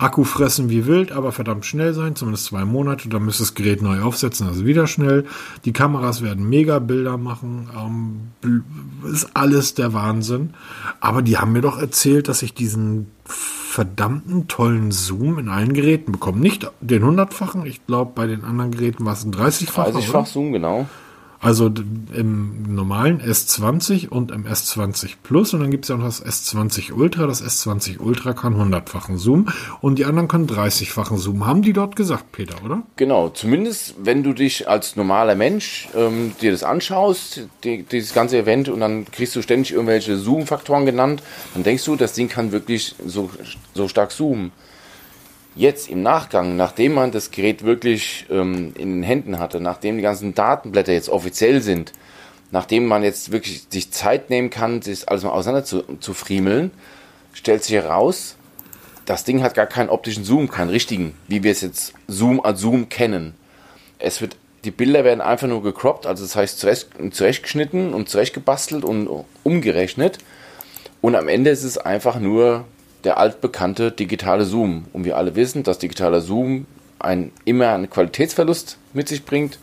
Akku fressen wie wild, aber verdammt schnell sein, zumindest zwei Monate. Dann müsst ihr das Gerät neu aufsetzen, also wieder schnell. Die Kameras werden mega Bilder machen. Ähm, ist alles der Wahnsinn. Aber die haben mir doch erzählt, dass ich diesen verdammten tollen Zoom in allen Geräten bekomme. Nicht den hundertfachen, ich glaube, bei den anderen Geräten war es ein 30-facher. 30-fach Zoom, genau. Also im normalen S20 und im S20 Plus und dann gibt es ja noch das S20 Ultra. Das S20 Ultra kann 100-fachen Zoom und die anderen können 30-fachen Zoom. Haben die dort gesagt, Peter, oder? Genau, zumindest wenn du dich als normaler Mensch ähm, dir das anschaust, die, dieses ganze Event, und dann kriegst du ständig irgendwelche Zoom-Faktoren genannt, dann denkst du, das Ding kann wirklich so, so stark zoomen. Jetzt im Nachgang, nachdem man das Gerät wirklich ähm, in den Händen hatte, nachdem die ganzen Datenblätter jetzt offiziell sind, nachdem man jetzt wirklich sich Zeit nehmen kann, sich alles mal auseinander zu, zu friemeln, stellt sich heraus, das Ding hat gar keinen optischen Zoom, keinen richtigen, wie wir es jetzt Zoom als Zoom kennen. Es wird, die Bilder werden einfach nur gecroppt, also das heißt zurecht, zurechtgeschnitten und zurechtgebastelt und umgerechnet. Und am Ende ist es einfach nur der altbekannte digitale Zoom. Und wir alle wissen, dass digitaler Zoom ein, immer einen Qualitätsverlust mit sich bringt.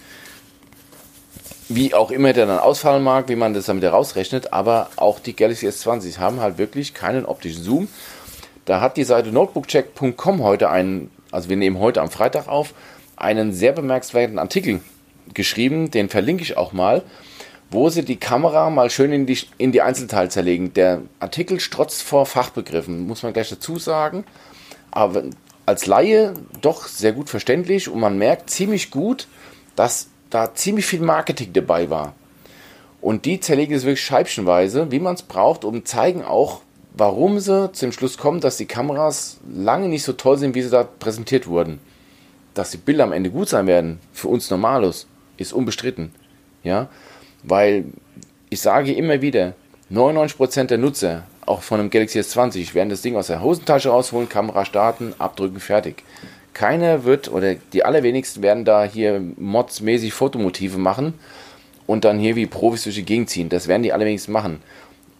Wie auch immer der dann ausfallen mag, wie man das dann wieder rausrechnet. Aber auch die Galaxy S20 haben halt wirklich keinen optischen Zoom. Da hat die Seite notebookcheck.com heute einen, also wir nehmen heute am Freitag auf, einen sehr bemerkenswerten Artikel geschrieben, den verlinke ich auch mal, wo sie die Kamera mal schön in die, in die Einzelteile zerlegen. Der Artikel strotzt vor Fachbegriffen, muss man gleich dazu sagen, aber als Laie doch sehr gut verständlich und man merkt ziemlich gut, dass da ziemlich viel Marketing dabei war. Und die zerlegen es wirklich scheibchenweise, wie man es braucht, und zeigen auch, warum sie zum Schluss kommen, dass die Kameras lange nicht so toll sind, wie sie da präsentiert wurden. Dass die Bilder am Ende gut sein werden, für uns Normalos, ist unbestritten. Ja, weil ich sage immer wieder, 99% der Nutzer, auch von einem Galaxy S20, werden das Ding aus der Hosentasche rausholen, Kamera starten, abdrücken, fertig. Keiner wird, oder die allerwenigsten werden da hier modsmäßig Fotomotive machen und dann hier wie Profis durch die Gegend ziehen. Das werden die allerwenigsten machen.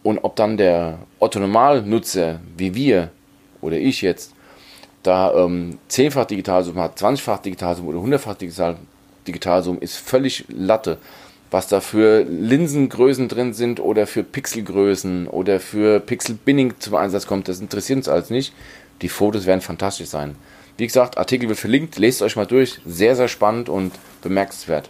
Und ob dann der Otto-Normal-Nutzer, wie wir oder ich jetzt, da ähm, 10-fach Digitalzoom hat, 20-fach Digitalzoom oder 100-fach Digital Digitalzoom, ist völlig Latte. Was da für Linsengrößen drin sind oder für Pixelgrößen oder für Pixel-Binning zum Einsatz kommt, das interessiert uns alles nicht. Die Fotos werden fantastisch sein. Wie gesagt, Artikel wird verlinkt, lest euch mal durch. Sehr, sehr spannend und bemerkenswert.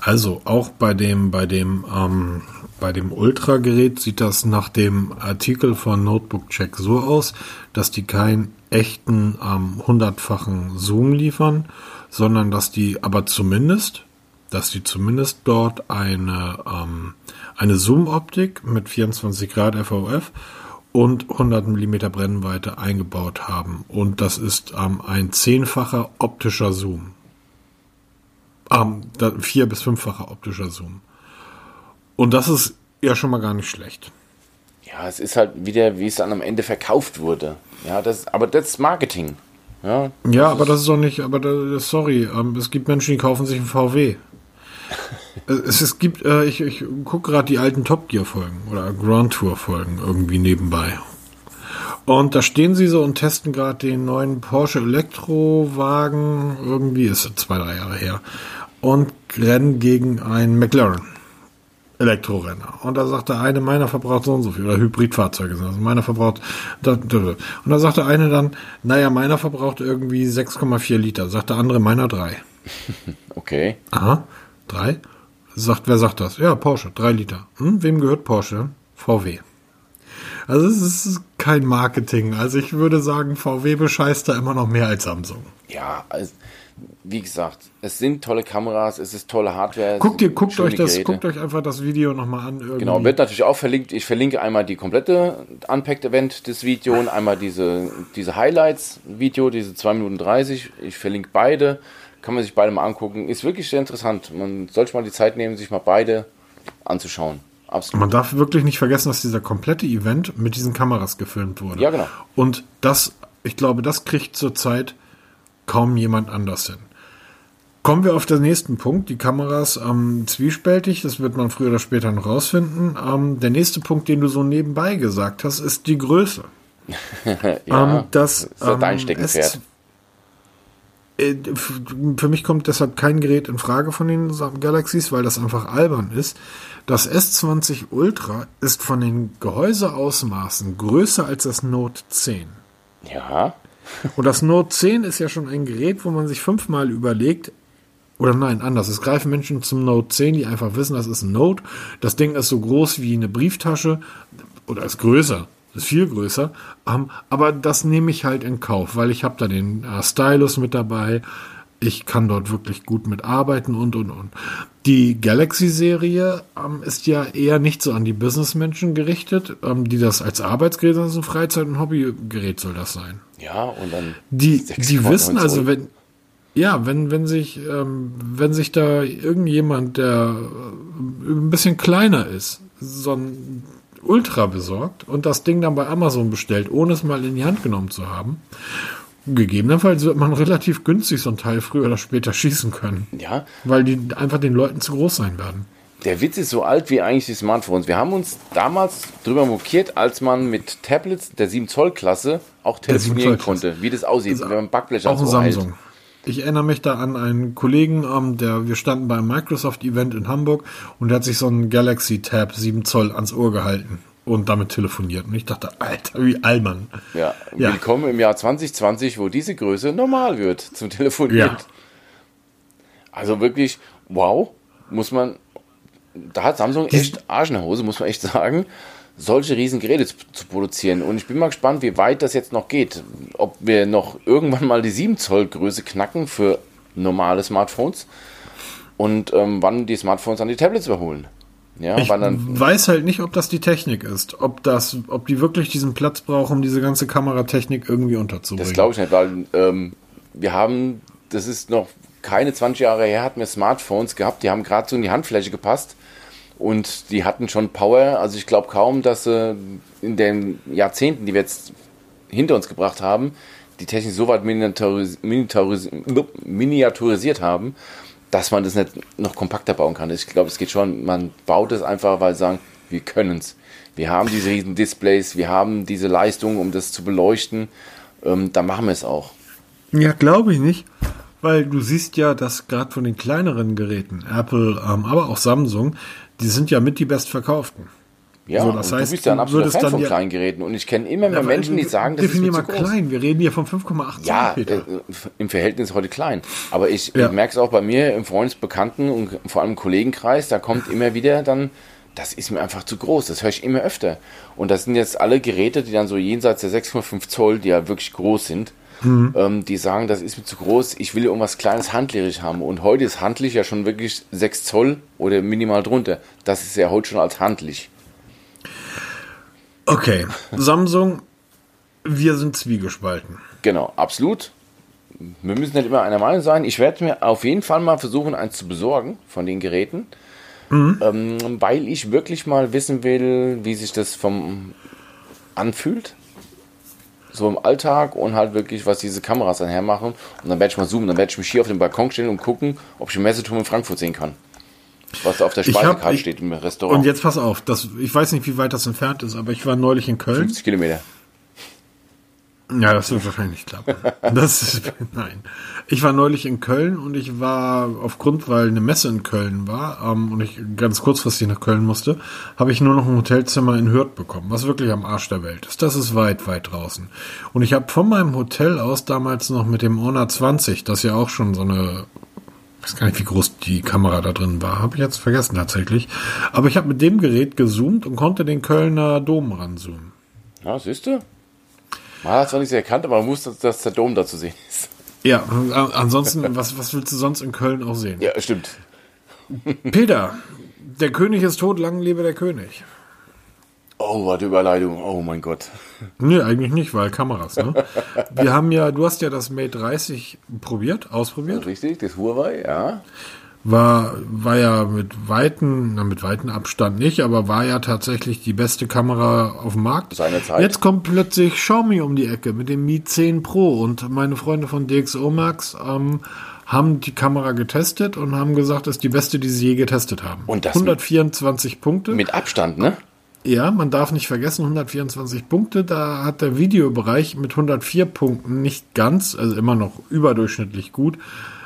Also auch bei dem, bei dem, ähm, bei dem Ultra-Gerät sieht das nach dem Artikel von Notebook Check so aus, dass die keinen echten ähm, hundertfachen Zoom liefern, sondern dass die aber zumindest, dass die zumindest dort eine, ähm, eine Zoom-Optik mit 24 Grad FOF und 100 mm Brennweite eingebaut haben. Und das ist ähm, ein zehnfacher optischer Zoom. Ähm, vier- bis fünffacher optischer Zoom. Und das ist ja schon mal gar nicht schlecht. Ja, es ist halt wieder, wie es dann am Ende verkauft wurde. Ja, das, aber das ist Marketing. Ja, das ja aber das ist doch nicht, aber das, sorry, ähm, es gibt Menschen, die kaufen sich einen VW. Es, es gibt, äh, ich, ich gucke gerade die alten Top Gear Folgen oder Grand Tour Folgen irgendwie nebenbei. Und da stehen sie so und testen gerade den neuen Porsche Elektrowagen, irgendwie ist es zwei, drei Jahre her, und rennen gegen einen McLaren. Elektrorenner. Und da sagt der eine, meiner verbraucht so und so viel, oder Hybridfahrzeuge sind also meiner verbraucht, und da sagt der eine dann, naja, meiner verbraucht irgendwie 6,4 Liter, sagt der andere, meiner drei. Okay. Aha, drei? Sagt, wer sagt das? Ja, Porsche, drei Liter. Hm, wem gehört Porsche? VW. Also es ist kein Marketing. Also ich würde sagen, VW bescheißt da immer noch mehr als Samsung. Ja, also wie gesagt, es sind tolle Kameras, es ist tolle Hardware. Guckt ihr, guckt euch das, Geräte. guckt euch einfach das Video nochmal an. Irgendwie. Genau, wird natürlich auch verlinkt. Ich verlinke einmal die komplette Unpacked-Event des Videos und einmal diese, diese Highlights-Video, diese 2 Minuten 30. Ich verlinke beide. Kann man sich beide mal angucken. Ist wirklich sehr interessant. Man sollte mal die Zeit nehmen, sich mal beide anzuschauen. Absolut. Man darf wirklich nicht vergessen, dass dieser komplette Event mit diesen Kameras gefilmt wurde. Ja, genau. Und das, ich glaube, das kriegt zurzeit kaum jemand anders hin. Kommen wir auf den nächsten Punkt. Die Kameras ähm, zwiespältig, das wird man früher oder später noch rausfinden. Ähm, der nächste Punkt, den du so nebenbei gesagt hast, ist die Größe. ja, ähm, das, das ist dein ähm, Steckenpferd. Äh, für mich kommt deshalb kein Gerät in Frage von den Galaxies, weil das einfach albern ist. Das S20 Ultra ist von den Gehäuseausmaßen größer als das Note 10. Ja. Und das Note 10 ist ja schon ein Gerät, wo man sich fünfmal überlegt, oder nein, anders. Es greifen Menschen zum Note 10, die einfach wissen, das ist ein Note. Das Ding ist so groß wie eine Brieftasche oder ist größer, ist viel größer. Um, aber das nehme ich halt in Kauf, weil ich habe da den äh, Stylus mit dabei. Ich kann dort wirklich gut mitarbeiten und und und. Die Galaxy-Serie ähm, ist ja eher nicht so an die Businessmenschen gerichtet, ähm, die das als Arbeitsgerät, sondern so ein Freizeit- und Hobbygerät soll das sein. Ja, und dann. Die, die wissen also, wenn, ja, wenn, wenn sich, ähm, wenn sich da irgendjemand, der äh, ein bisschen kleiner ist, so ein Ultra besorgt und das Ding dann bei Amazon bestellt, ohne es mal in die Hand genommen zu haben, gegebenenfalls wird man relativ günstig so ein Teil früher oder später schießen können. Ja. Weil die einfach den Leuten zu groß sein werden. Der Witz ist so alt wie eigentlich die Smartphones. Wir haben uns damals drüber mokiert, als man mit Tablets der 7 Zoll Klasse auch telefonieren konnte, wie das aussieht, wenn man Backblech Auch ein Samsung. Hält. Ich erinnere mich da an einen Kollegen, ähm, der, wir standen beim Microsoft-Event in Hamburg und der hat sich so einen Galaxy Tab 7 Zoll ans Ohr gehalten und damit telefoniert. Und ich dachte, Alter, wie Allmann. Ja, ja. willkommen im Jahr 2020, wo diese Größe normal wird zum Telefonieren. Ja. Also wirklich, wow, muss man, da hat Samsung echt Arsch in der Hose, muss man echt sagen solche riesen Geräte zu, zu, produzieren. Und ich bin mal gespannt, wie weit das jetzt noch geht. Ob wir noch irgendwann mal die 7 Zoll Größe knacken für normale Smartphones und ähm, wann die Smartphones an die Tablets überholen. Ja, ich weiß halt nicht, ob das die Technik ist, ob das, ob die wirklich diesen Platz brauchen, um diese ganze Kameratechnik irgendwie unterzubringen. Das glaube ich nicht, weil ähm, wir haben, das ist noch keine 20 Jahre her, hatten wir Smartphones gehabt, die haben gerade so in die Handfläche gepasst und die hatten schon Power. Also ich glaube kaum, dass sie in den Jahrzehnten, die wir jetzt hinter uns gebracht haben, die Technik so weit miniaturis miniaturis miniaturisiert haben, dass man das nicht noch kompakter bauen kann. Ich glaube, es geht schon, man baut es einfach, weil sie sagen, wir können es. Wir haben diese riesen Displays, wir haben diese Leistung, um das zu beleuchten. Ähm, da machen wir es auch. Ja, glaube ich nicht. Weil du siehst ja, dass gerade von den kleineren Geräten, Apple, ähm, aber auch Samsung, die sind ja mit die bestverkauften. Ja, so, das heißt, du bist ja ein absoluter Fan von kleinen Geräten und ich kenne immer mehr ja, Menschen, die sagen, das definier ist mal klein. Wir reden hier von 5,8 Ja, äh, im Verhältnis heute klein. Aber ich, ja. ich merke es auch bei mir im Freundesbekannten und vor allem im Kollegenkreis, da kommt immer wieder dann, das ist mir einfach zu groß. Das höre ich immer öfter. Und das sind jetzt alle Geräte, die dann so jenseits der 6,5 Zoll, die ja wirklich groß sind, ähm, die sagen, das ist mir zu groß, ich will irgendwas kleines handlich haben. Und heute ist handlich ja schon wirklich 6 Zoll oder minimal drunter. Das ist ja heute schon als handlich. Okay, Samsung, wir sind zwiegespalten. Genau, absolut. Wir müssen nicht immer einer Meinung sein. Ich werde mir auf jeden Fall mal versuchen, eins zu besorgen von den Geräten. Ähm, weil ich wirklich mal wissen will, wie sich das vom anfühlt. So im Alltag und halt wirklich, was diese Kameras dann hermachen. Und dann werde ich mal zoomen, dann werde ich mich hier auf den Balkon stellen und gucken, ob ich den Messeturm in Frankfurt sehen kann. Was auf der hab- Speisekarte ich- steht im Restaurant. Und jetzt pass auf, das, ich weiß nicht, wie weit das entfernt ist, aber ich war neulich in Köln. 50 Kilometer. Ja, das wird wahrscheinlich nicht klappen. Das ist, nein. Ich war neulich in Köln und ich war aufgrund, weil eine Messe in Köln war ähm, und ich ganz kurzfristig nach Köln musste, habe ich nur noch ein Hotelzimmer in Hürth bekommen, was wirklich am Arsch der Welt ist. Das ist weit, weit draußen. Und ich habe von meinem Hotel aus damals noch mit dem Honor 20, das ja auch schon so eine ich weiß gar nicht, wie groß die Kamera da drin war. Habe ich jetzt vergessen tatsächlich. Aber ich habe mit dem Gerät gezoomt und konnte den Kölner Dom ranzoomen. Ja, siehst du? Man hat es zwar nicht so erkannt, aber man wusste, dass der Dom da zu sehen ist. Ja, an- ansonsten, was, was willst du sonst in Köln auch sehen? Ja, stimmt. Peter, der König ist tot, lang lebe der König. Oh, warte, Überleitung. Oh mein Gott. Nee, eigentlich nicht, weil Kameras, ne? Wir haben ja, du hast ja das Mate 30 probiert, ausprobiert. Richtig, das Huawei, ja. War, war ja mit weiten, na, mit weiten Abstand nicht, aber war ja tatsächlich die beste Kamera auf dem Markt. Seiner Jetzt kommt plötzlich Xiaomi um die Ecke mit dem Mi 10 Pro und meine Freunde von DxO Max ähm, haben die Kamera getestet und haben gesagt, das ist die beste, die sie je getestet haben. Und das mit- 124 Punkte. Mit Abstand, ne? Ja, man darf nicht vergessen, 124 Punkte. Da hat der Videobereich mit 104 Punkten nicht ganz, also immer noch überdurchschnittlich gut,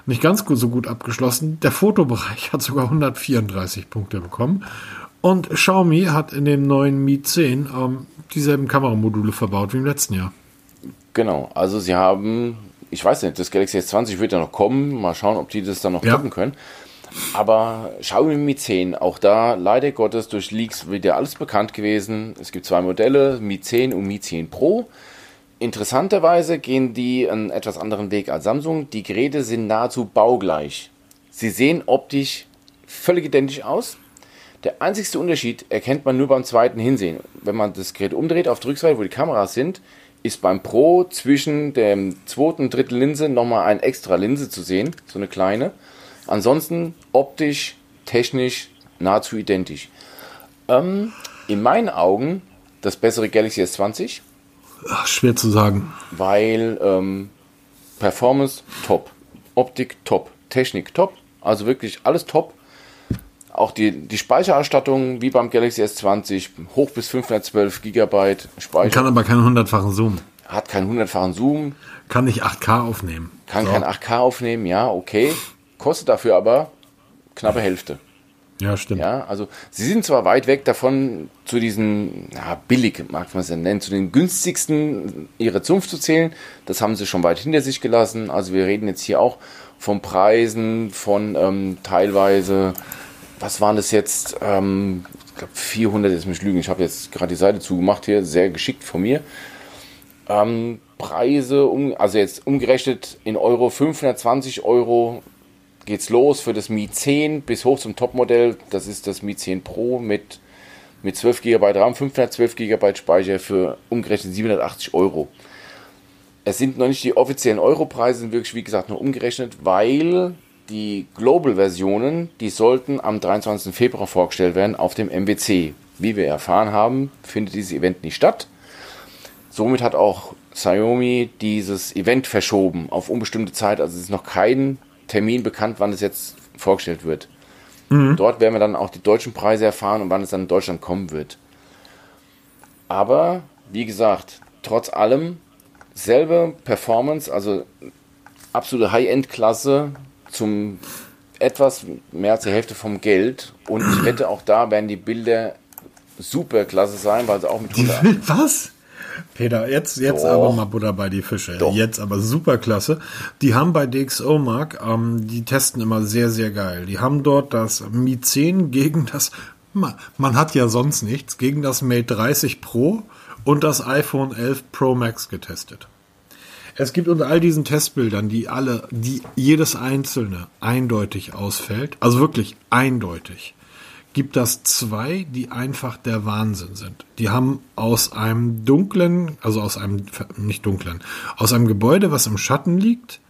nicht ganz gut, so gut abgeschlossen. Der Fotobereich hat sogar 134 Punkte bekommen. Und Xiaomi hat in dem neuen Mi 10 ähm, dieselben Kameramodule verbaut wie im letzten Jahr. Genau. Also sie haben, ich weiß nicht, das Galaxy S20 wird ja noch kommen. Mal schauen, ob die das dann noch Ja. toppen können. Aber Xiaomi Mi 10, auch da leider Gottes durch Leaks wieder alles bekannt gewesen. Es gibt zwei Modelle, Mi 10 und Mi 10 Pro. Interessanterweise gehen die einen etwas anderen Weg als Samsung. Die Geräte sind nahezu baugleich. Sie sehen optisch völlig identisch aus. Der einzigste Unterschied erkennt man nur beim zweiten Hinsehen. Wenn man das Gerät umdreht auf der Rückseite, wo die Kameras sind, ist beim Pro zwischen der zweiten und dritten Linse nochmal eine extra Linse zu sehen, so eine kleine. Ansonsten optisch, technisch nahezu identisch. Ähm, in meinen Augen das bessere Galaxy S20, Ach, schwer zu sagen. weil ähm, Performance top, Optik top, Technik top, also wirklich alles top. Auch die, die Speicherausstattung wie beim Galaxy S20 hoch bis 512 GB Speicher. Kann aber keinen hundertfachen Zoom. hat keinen hundertfachen Zoom, Kann nicht 8K aufnehmen. kann So. kein 8K aufnehmen, ja, okay. Kostet dafür aber knappe Hälfte. Ja, stimmt. Ja, also sie sind zwar weit weg davon, zu diesen, ja, billig, mag man es ja nennen, zu den günstigsten ihre Zunft zu zählen. Das haben sie schon weit hinter sich gelassen. Also wir reden jetzt hier auch von Preisen, von ähm, teilweise, was waren das jetzt? Ähm, ich glaube 400, jetzt mich lügen, ich habe jetzt gerade die Seite zugemacht hier, sehr geschickt von mir. Ähm, Preise, um, also jetzt umgerechnet in Euro, 520 Euro geht's los für das Mi 10 bis hoch zum Topmodell. Das ist das Mi 10 Pro mit, mit 12 GB RAM, 512 GB Speicher für umgerechnet 780 Euro. Es sind noch nicht die offiziellen Europreise, sind wirklich, wie gesagt, nur umgerechnet, weil die Global-Versionen, die sollten am 23. Februar vorgestellt werden auf dem MWC. Wie wir erfahren haben, findet dieses Event nicht statt. Somit hat auch Xiaomi dieses Event verschoben auf unbestimmte Zeit. Also es ist noch kein Termin bekannt, wann es jetzt vorgestellt wird. Dort werden wir dann auch die deutschen Preise erfahren und wann es dann in Deutschland kommen wird. Aber wie gesagt, trotz allem selbe Performance, also absolute High-End-Klasse zum etwas mehr als die Hälfte vom Geld. Und ich wette, auch da werden die Bilder super klasse sein, weil sie auch mit 100 Was? Peter, jetzt, jetzt Doch. aber mal Butter bei die Fische. Doch. Jetzt aber super klasse. Die haben bei DxO Mark, ähm, die testen immer sehr, sehr geil. Die haben dort das Mi 10 gegen das, man, man hat ja sonst nichts, gegen das Mate 30 Pro und das iPhone 11 Pro Max getestet. Es gibt unter all diesen Testbildern, die alle, die jedes einzelne eindeutig ausfällt, also wirklich eindeutig, gibt das zwei, die einfach der Wahnsinn sind. Die haben aus einem dunklen, also aus einem, nicht dunklen, aus einem Gebäude, was im Schatten liegt,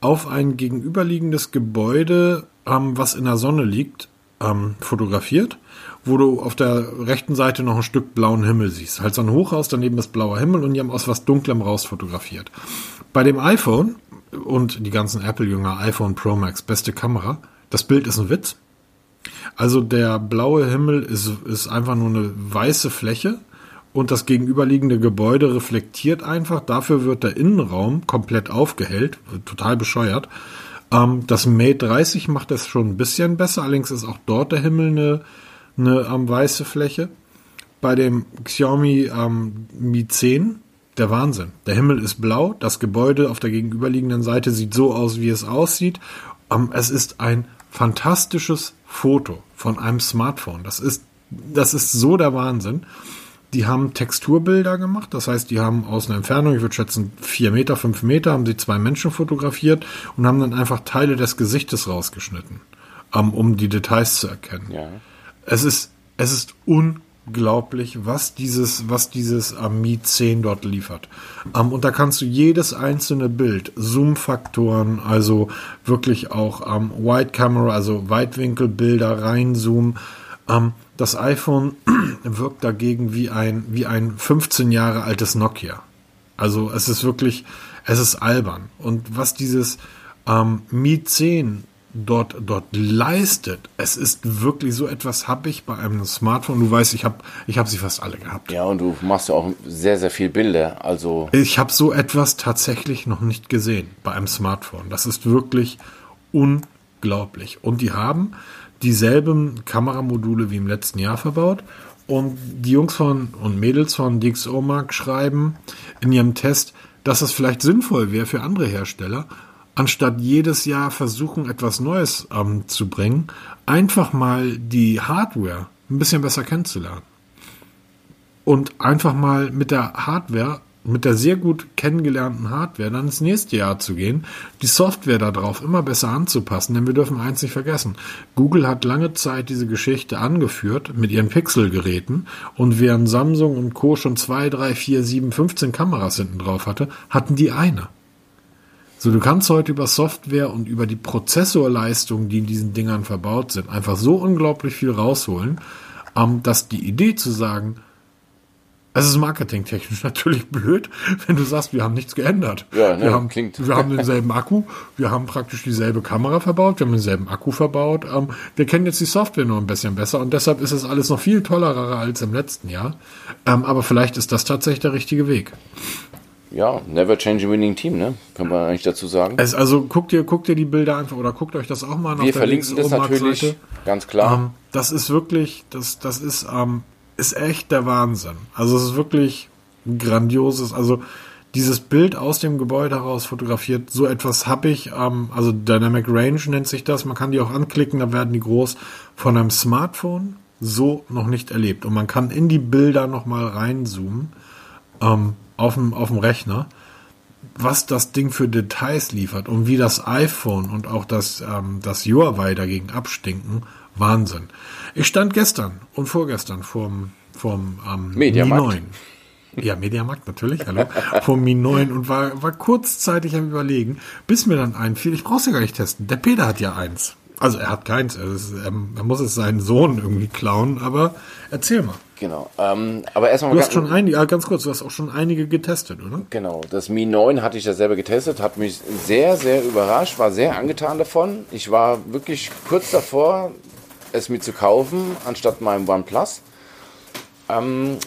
auf ein gegenüberliegendes Gebäude, ähm, was in der Sonne liegt, ähm, fotografiert, wo du auf der rechten Seite noch ein Stück blauen Himmel siehst. Halt so ein Hochhaus, daneben ist blauer Himmel und die haben aus was Dunklem raus fotografiert. Bei dem iPhone und die ganzen Apple-Jünger, iPhone Pro Max, beste Kamera, das Bild ist ein Witz. Also der blaue Himmel ist, ist einfach nur eine weiße Fläche und das gegenüberliegende Gebäude reflektiert einfach. Dafür wird der Innenraum komplett aufgehellt, total bescheuert. Ähm, das Mate 30 macht das schon ein bisschen besser, allerdings ist auch dort der Himmel eine, eine ähm, weiße Fläche. Bei dem Xiaomi ähm, Mi 10 der Wahnsinn. Der Himmel ist blau, das Gebäude auf der gegenüberliegenden Seite sieht so aus, wie es aussieht. Ähm, es ist ein fantastisches Foto von einem Smartphone. Das ist, das ist so der Wahnsinn. Die haben Texturbilder gemacht, das heißt, die haben aus einer Entfernung, ich würde schätzen, vier Meter, fünf Meter, haben sie zwei Menschen fotografiert und haben dann einfach Teile des Gesichtes rausgeschnitten, um, um die Details zu erkennen. Ja. Es ist, es ist unglaublich, was dieses, was dieses Ami 10 dort liefert. Um, und da kannst du jedes einzelne Bild, Zoom-Faktoren, also wirklich auch um, Wide Camera, also Weitwinkelbilder reinzoomen, um, das iPhone wirkt dagegen wie ein, wie ein 15 Jahre altes Nokia. Also es ist wirklich, es ist albern. Und was dieses ähm, Mi 10 dort, dort leistet, es ist wirklich so etwas habe ich bei einem Smartphone. Du weißt, ich habe ich hab sie fast alle gehabt. Ja, und du machst ja auch sehr, sehr viel Bilder. Also ich habe so etwas tatsächlich noch nicht gesehen bei einem Smartphone. Das ist wirklich unglaublich. Und die haben dieselben Kameramodule wie im letzten Jahr verbaut. Und die Jungs von und Mädels von DxOMark schreiben in ihrem Test, dass es vielleicht sinnvoll wäre für andere Hersteller, anstatt jedes Jahr versuchen, etwas Neues ähm, zu bringen, einfach mal die Hardware ein bisschen besser kennenzulernen. Und einfach mal mit der Hardware mit der sehr gut kennengelernten Hardware dann ins nächste Jahr zu gehen, die Software darauf immer besser anzupassen, denn wir dürfen eins nicht vergessen. Google hat lange Zeit diese Geschichte angeführt mit ihren Pixel-Geräten und während Samsung und Co. schon zwei, drei, vier, sieben, 15 Kameras hinten drauf hatte, hatten die eine. So, du kannst heute über Software und über die Prozessorleistung, die in diesen Dingern verbaut sind, einfach so unglaublich viel rausholen, ähm, dass die Idee zu sagen, es ist marketingtechnisch natürlich blöd, wenn du sagst, wir haben nichts geändert. Ja, ne, wir, haben, klingt. wir haben denselben Akku, wir haben praktisch dieselbe Kamera verbaut, wir haben denselben Akku verbaut. Ähm, wir kennen jetzt die Software nur ein bisschen besser und deshalb ist es alles noch viel tollerer als im letzten Jahr. Ähm, aber vielleicht ist das tatsächlich der richtige Weg. Ja, never change a winning team, ne? Kann man eigentlich dazu sagen. Es, also guckt ihr, guckt ihr die Bilder einfach oder guckt euch das auch mal an. Wir verlinken das natürlich, ganz klar. Ähm, das ist wirklich, das, das ist ähm, ist echt der Wahnsinn. Also es ist wirklich grandioses. Also dieses Bild aus dem Gebäude heraus fotografiert, so etwas habe ich, ähm, also Dynamic Range nennt sich das. Man kann die auch anklicken, da werden die groß von einem Smartphone so noch nicht erlebt. Und man kann in die Bilder nochmal reinzoomen ähm, auf, dem, auf dem Rechner, was das Ding für Details liefert und wie das iPhone und auch das, ähm, das Huawei dagegen abstinken. Wahnsinn. Ich stand gestern und vorgestern vorm, vorm ähm, Mediamarkt. Mi 9. Ja, Mediamarkt natürlich, hallo. Vom Mi 9 und war, war kurzzeitig am überlegen, bis mir dann einfiel, ich brauch's ja gar nicht testen. Der Peter hat ja eins. Also er hat keins, er, ist, er, er muss es seinen Sohn irgendwie klauen, aber erzähl mal. Genau. Ähm, aber erstmal Du hast schon einige, ganz kurz, du hast auch schon einige getestet, oder? Genau. Das Mi 9 hatte ich ja selber getestet, hat mich sehr, sehr überrascht, war sehr angetan davon. Ich war wirklich kurz davor, es mir zu kaufen, anstatt meinem OnePlus. Ähm,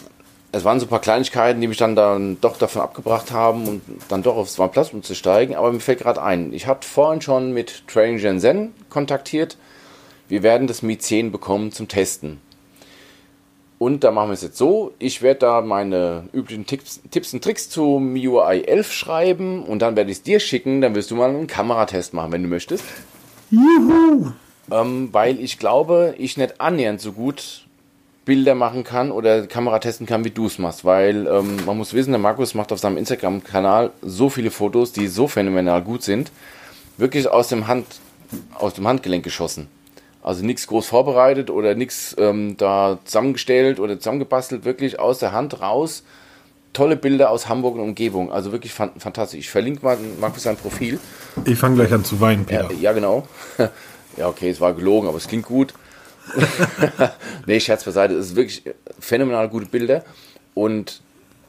es waren so ein paar Kleinigkeiten, die mich dann, dann doch davon abgebracht haben und dann doch aufs OnePlus umzusteigen. Aber mir fällt gerade ein, ich hatte vorhin schon mit Training Gen Zen kontaktiert. Wir werden das Mi 10 bekommen zum Testen. Und da machen wir es jetzt so, ich werde da meine üblichen Tipps, Tipps und Tricks zu MIUI 11 schreiben und dann werde ich es dir schicken, dann wirst du mal einen Kameratest machen, wenn du möchtest. Juhu! ähm, weil ich glaube, ich nicht annähernd so gut Bilder machen kann oder Kamera testen kann, wie du es machst. Weil ähm, man muss wissen, der Markus macht auf seinem Instagram-Kanal so viele Fotos, die so phänomenal gut sind. Wirklich aus dem, Hand, aus dem Handgelenk geschossen. Also nichts groß vorbereitet oder nichts ähm, da zusammengestellt oder zusammengebastelt. Wirklich aus der Hand raus. Tolle Bilder aus Hamburg und Umgebung. Also wirklich fan fantastisch. Ich verlinke mal Markus sein Profil. Ich fange gleich an zu weinen, Peter. Ja, ja, genau. ja, okay, es war gelogen, aber es klingt gut. nee, Scherz beiseite, es ist wirklich phänomenal gute Bilder. Und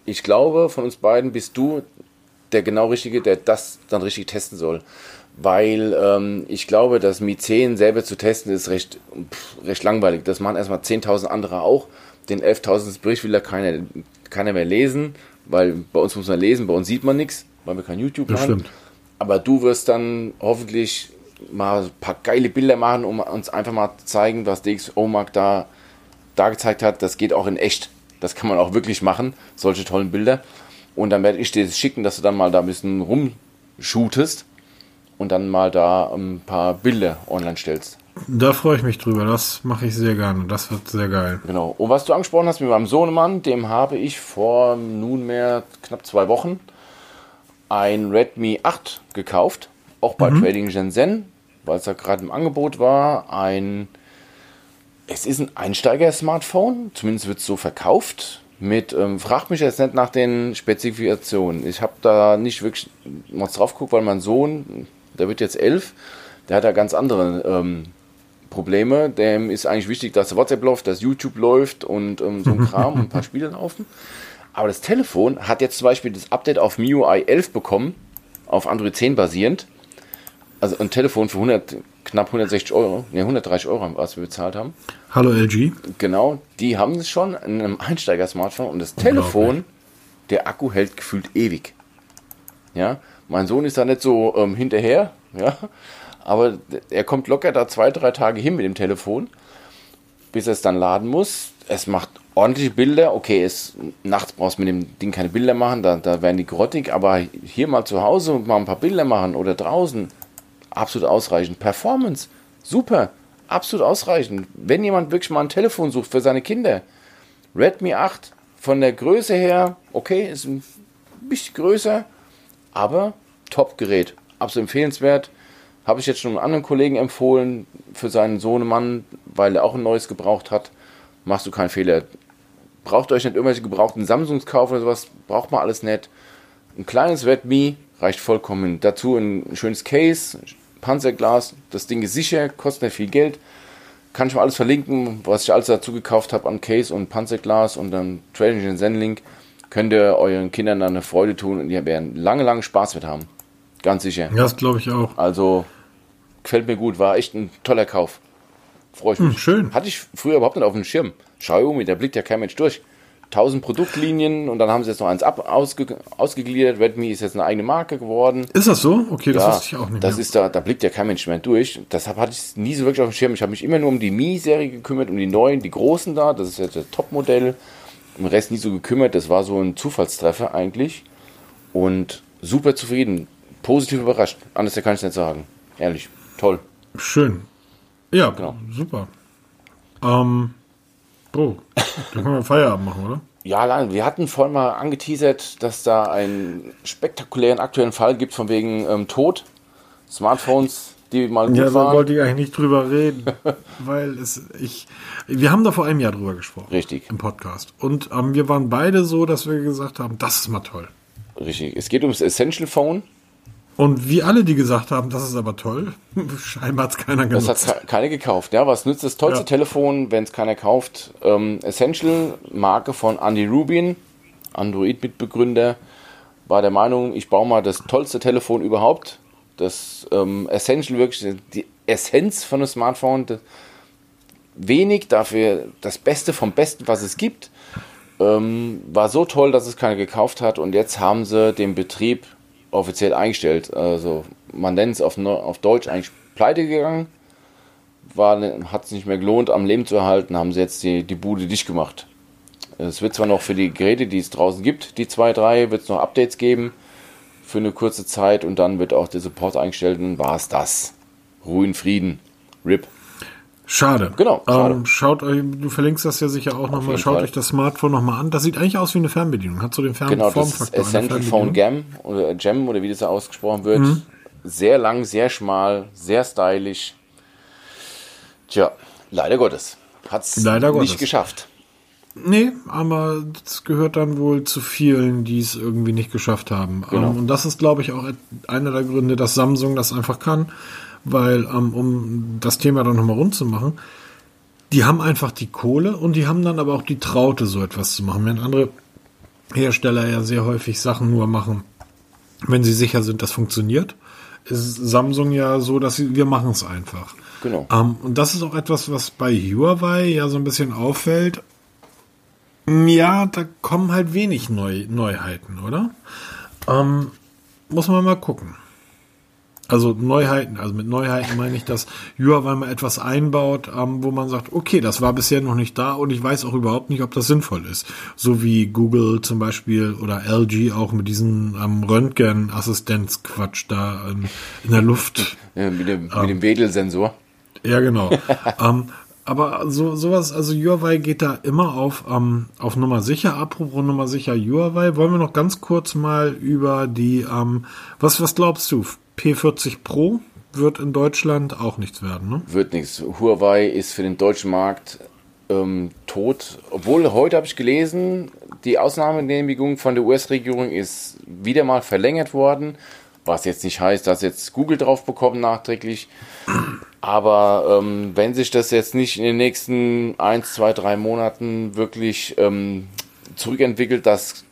ich glaube, von uns beiden bist du der genau Richtige, der das dann richtig testen soll. Weil ähm, ich glaube, das Mi 10 selber zu testen ist recht, pff, recht langweilig. Das machen erstmal 10.000 andere auch. Den 11.000 Bericht will da keiner, keiner mehr lesen, weil bei uns muss man lesen, bei uns sieht man nichts, weil wir kein YouTube das machen. Stimmt. Aber du wirst dann hoffentlich mal ein paar geile Bilder machen, um uns einfach mal zu zeigen, was DxO Mark da, da gezeigt hat. Das geht auch in echt. Das kann man auch wirklich machen, solche tollen Bilder. Und dann werde ich dir das schicken, dass du dann mal da ein bisschen rumshootest und dann mal da ein paar Bilder online stellst. Da freue ich mich drüber. Das mache ich sehr gerne. Das wird sehr geil. Genau. Und was du angesprochen hast mit meinem Sohnemann, dem habe ich vor nunmehr knapp zwei Wochen ein Redmi 8 gekauft auch bei mhm. Trading Shenzhen, weil es da gerade im Angebot war, ein es ist ein Einsteiger-Smartphone, zumindest wird es so verkauft. Mit, ähm, fragt mich jetzt nicht nach den Spezifikationen. Ich habe da nicht wirklich was drauf geguckt, weil mein Sohn, der wird jetzt elf, der hat da ganz andere ähm, Probleme. Dem ist eigentlich wichtig, dass WhatsApp läuft, dass YouTube läuft und ähm, so ein Kram und ein paar Spiele laufen. Aber das Telefon hat jetzt zum Beispiel das Update auf MIUI 11 bekommen, auf Android 10 basierend also ein Telefon für 100, knapp 160 Euro, ne 130 Euro, was wir bezahlt haben. Hallo LG. Genau, die haben es schon in einem Einsteiger-Smartphone und das Telefon, der Akku hält gefühlt ewig. Ja, mein Sohn ist da nicht so ähm, hinterher, ja, aber er kommt locker da zwei, drei Tage hin mit dem Telefon, bis er es dann laden muss. Es macht ordentliche Bilder. Okay, es, nachts brauchst du mit dem Ding keine Bilder machen, da, da werden die grottig, aber hier mal zu Hause mal ein paar Bilder machen oder draußen, absolut ausreichend. Performance, super, absolut ausreichend. Wenn jemand wirklich mal ein Telefon sucht für seine Kinder, Redmi 8 von der Größe her, okay, ist ein bisschen größer, aber Top-Gerät, absolut empfehlenswert. Habe ich jetzt schon einem anderen Kollegen empfohlen für seinen Sohnemann, weil er auch ein neues gebraucht hat. Machst du keinen Fehler. Braucht euch nicht irgendwelche gebrauchten Samsungs kaufen oder sowas, braucht man alles nicht. Ein kleines Redmi reicht vollkommen. Dazu ein schönes Case, Panzerglas, das Ding ist sicher, kostet nicht viel Geld. Kann ich mal alles verlinken, was ich alles dazu gekauft habe an Case und Panzerglas und dann Trading Zen-Link. Könnt ihr euren Kindern dann eine Freude tun und die werden lange, lange Spaß mit haben. Ganz sicher. Ja, das glaube ich auch. Also, gefällt mir gut, war echt ein toller Kauf. Freue ich hm, mich. Hm, schön. Hatte ich früher überhaupt nicht auf dem Schirm. Xiaomi, da blickt ja kein Mensch durch. 1000 Produktlinien und dann haben sie jetzt noch eins ab, ausge, ausgegliedert. Redmi ist jetzt eine eigene Marke geworden. Ist das so? Okay, das ja, wusste ich auch nicht. Das mehr. ist da, da blickt ja kein Mensch mehr durch. Deshalb hatte ich es nie so wirklich auf dem Schirm. Ich habe mich immer nur um die Mi-Serie gekümmert, um die neuen, die großen da. Das ist jetzt das Topmodell. Um den Rest nie so gekümmert. Das war so ein Zufallstreffer eigentlich. Und super zufrieden. Positiv überrascht. Anders kann ich nicht sagen. Ehrlich. Toll. Schön. Ja, genau. super. Ähm, Oh, dann können wir Feierabend machen, oder? Ja, wir hatten vorhin mal angeteasert, dass da einen spektakulären aktuellen Fall gibt von wegen ähm, Tod. Smartphones, die mal gut ja, waren. Ja, da wollte ich eigentlich nicht drüber reden, weil es ich wir haben da vor einem Jahr drüber gesprochen. Richtig. Im Podcast und ähm, wir waren beide so, dass wir gesagt haben, das ist mal toll. Richtig. Es geht ums Essential Phone. Und wie alle, die gesagt haben, das ist aber toll, scheinbar hat es keiner genutzt. Das hat keiner gekauft. Ja, was nützt das tollste ja. Telefon, wenn es keiner kauft? Ähm, Essential, Marke von Andy Rubin, Android-Mitbegründer, war der Meinung, ich baue mal das tollste Telefon überhaupt. Das ähm, Essential wirklich, die Essenz von einem Smartphone. wenig, dafür das Beste vom Besten, was es gibt. Ähm, war so toll, dass es keiner gekauft hat. Und jetzt haben sie den Betrieb offiziell eingestellt. Also man nennt es auf, auf Deutsch eigentlich pleite gegangen. Hat es nicht mehr gelohnt, am Leben zu erhalten, haben sie jetzt die, die Bude dicht gemacht. Es wird zwar noch für die Geräte, die es draußen gibt, die zwei, drei, wird es noch Updates geben für eine kurze Zeit und dann wird auch der Support eingestellt und war es das. Ruhe in Frieden. RIP. Schade. Genau, schade. Ähm, schaut euch, du verlinkst das ja sicher auch nochmal, schaut Fall. euch das Smartphone nochmal an. Das sieht eigentlich aus wie eine Fernbedienung. Hat so den Fern Genau, das ist einer Essential Phone Fernbedienung. Gem oder Gem oder wie das ausgesprochen wird. Mhm. Sehr lang, sehr schmal, sehr stylisch. Tja, leider Gottes. Hat es nicht geschafft. Nee, aber das gehört dann wohl zu vielen, die es irgendwie nicht geschafft haben. Genau. Ähm, und das ist, glaube ich, auch einer der Gründe, dass Samsung das einfach kann, weil, ähm, um das Thema dann nochmal rund zu machen, die haben einfach die Kohle und die haben dann aber auch die Traute, so etwas zu machen. Während andere Hersteller ja sehr häufig Sachen nur machen, wenn sie sicher sind, das funktioniert, ist Samsung ja so, dass sie, wir machen es einfach. Genau. Ähm, und das ist auch etwas, was bei Huawei ja so ein bisschen auffällt. Ja, da kommen halt wenig Neu Neuheiten, oder? Ähm, muss man mal gucken. Also Neuheiten, also mit Neuheiten meine ich, dass Huawei mal etwas einbaut, ähm, wo man sagt, okay, das war bisher noch nicht da und ich weiß auch überhaupt nicht, ob das sinnvoll ist. So wie Google zum Beispiel oder LG auch mit diesem ähm, Röntgen-Assistenzquatsch da ähm, in der Luft Ja, mit dem, Ah. mit dem Wedelsensor. ja, genau. ähm, aber so sowas, also Huawei geht da immer auf, ähm, auf Nummer sicher. Apropos Nummer sicher Huawei, wollen wir noch ganz kurz mal über die, ähm, was, was glaubst du? P40 Pro wird in Deutschland auch nichts werden, ne? Wird nichts. Huawei ist für den deutschen Markt ähm, tot. Obwohl heute habe ich gelesen, die Ausnahmegenehmigung von der US-Regierung ist wieder mal verlängert worden. Was jetzt nicht heißt, dass jetzt Google drauf bekommt nachträglich. Aber ähm, wenn sich das jetzt nicht in den nächsten 1, 2, 3 Monaten wirklich ähm, zurückentwickelt, dass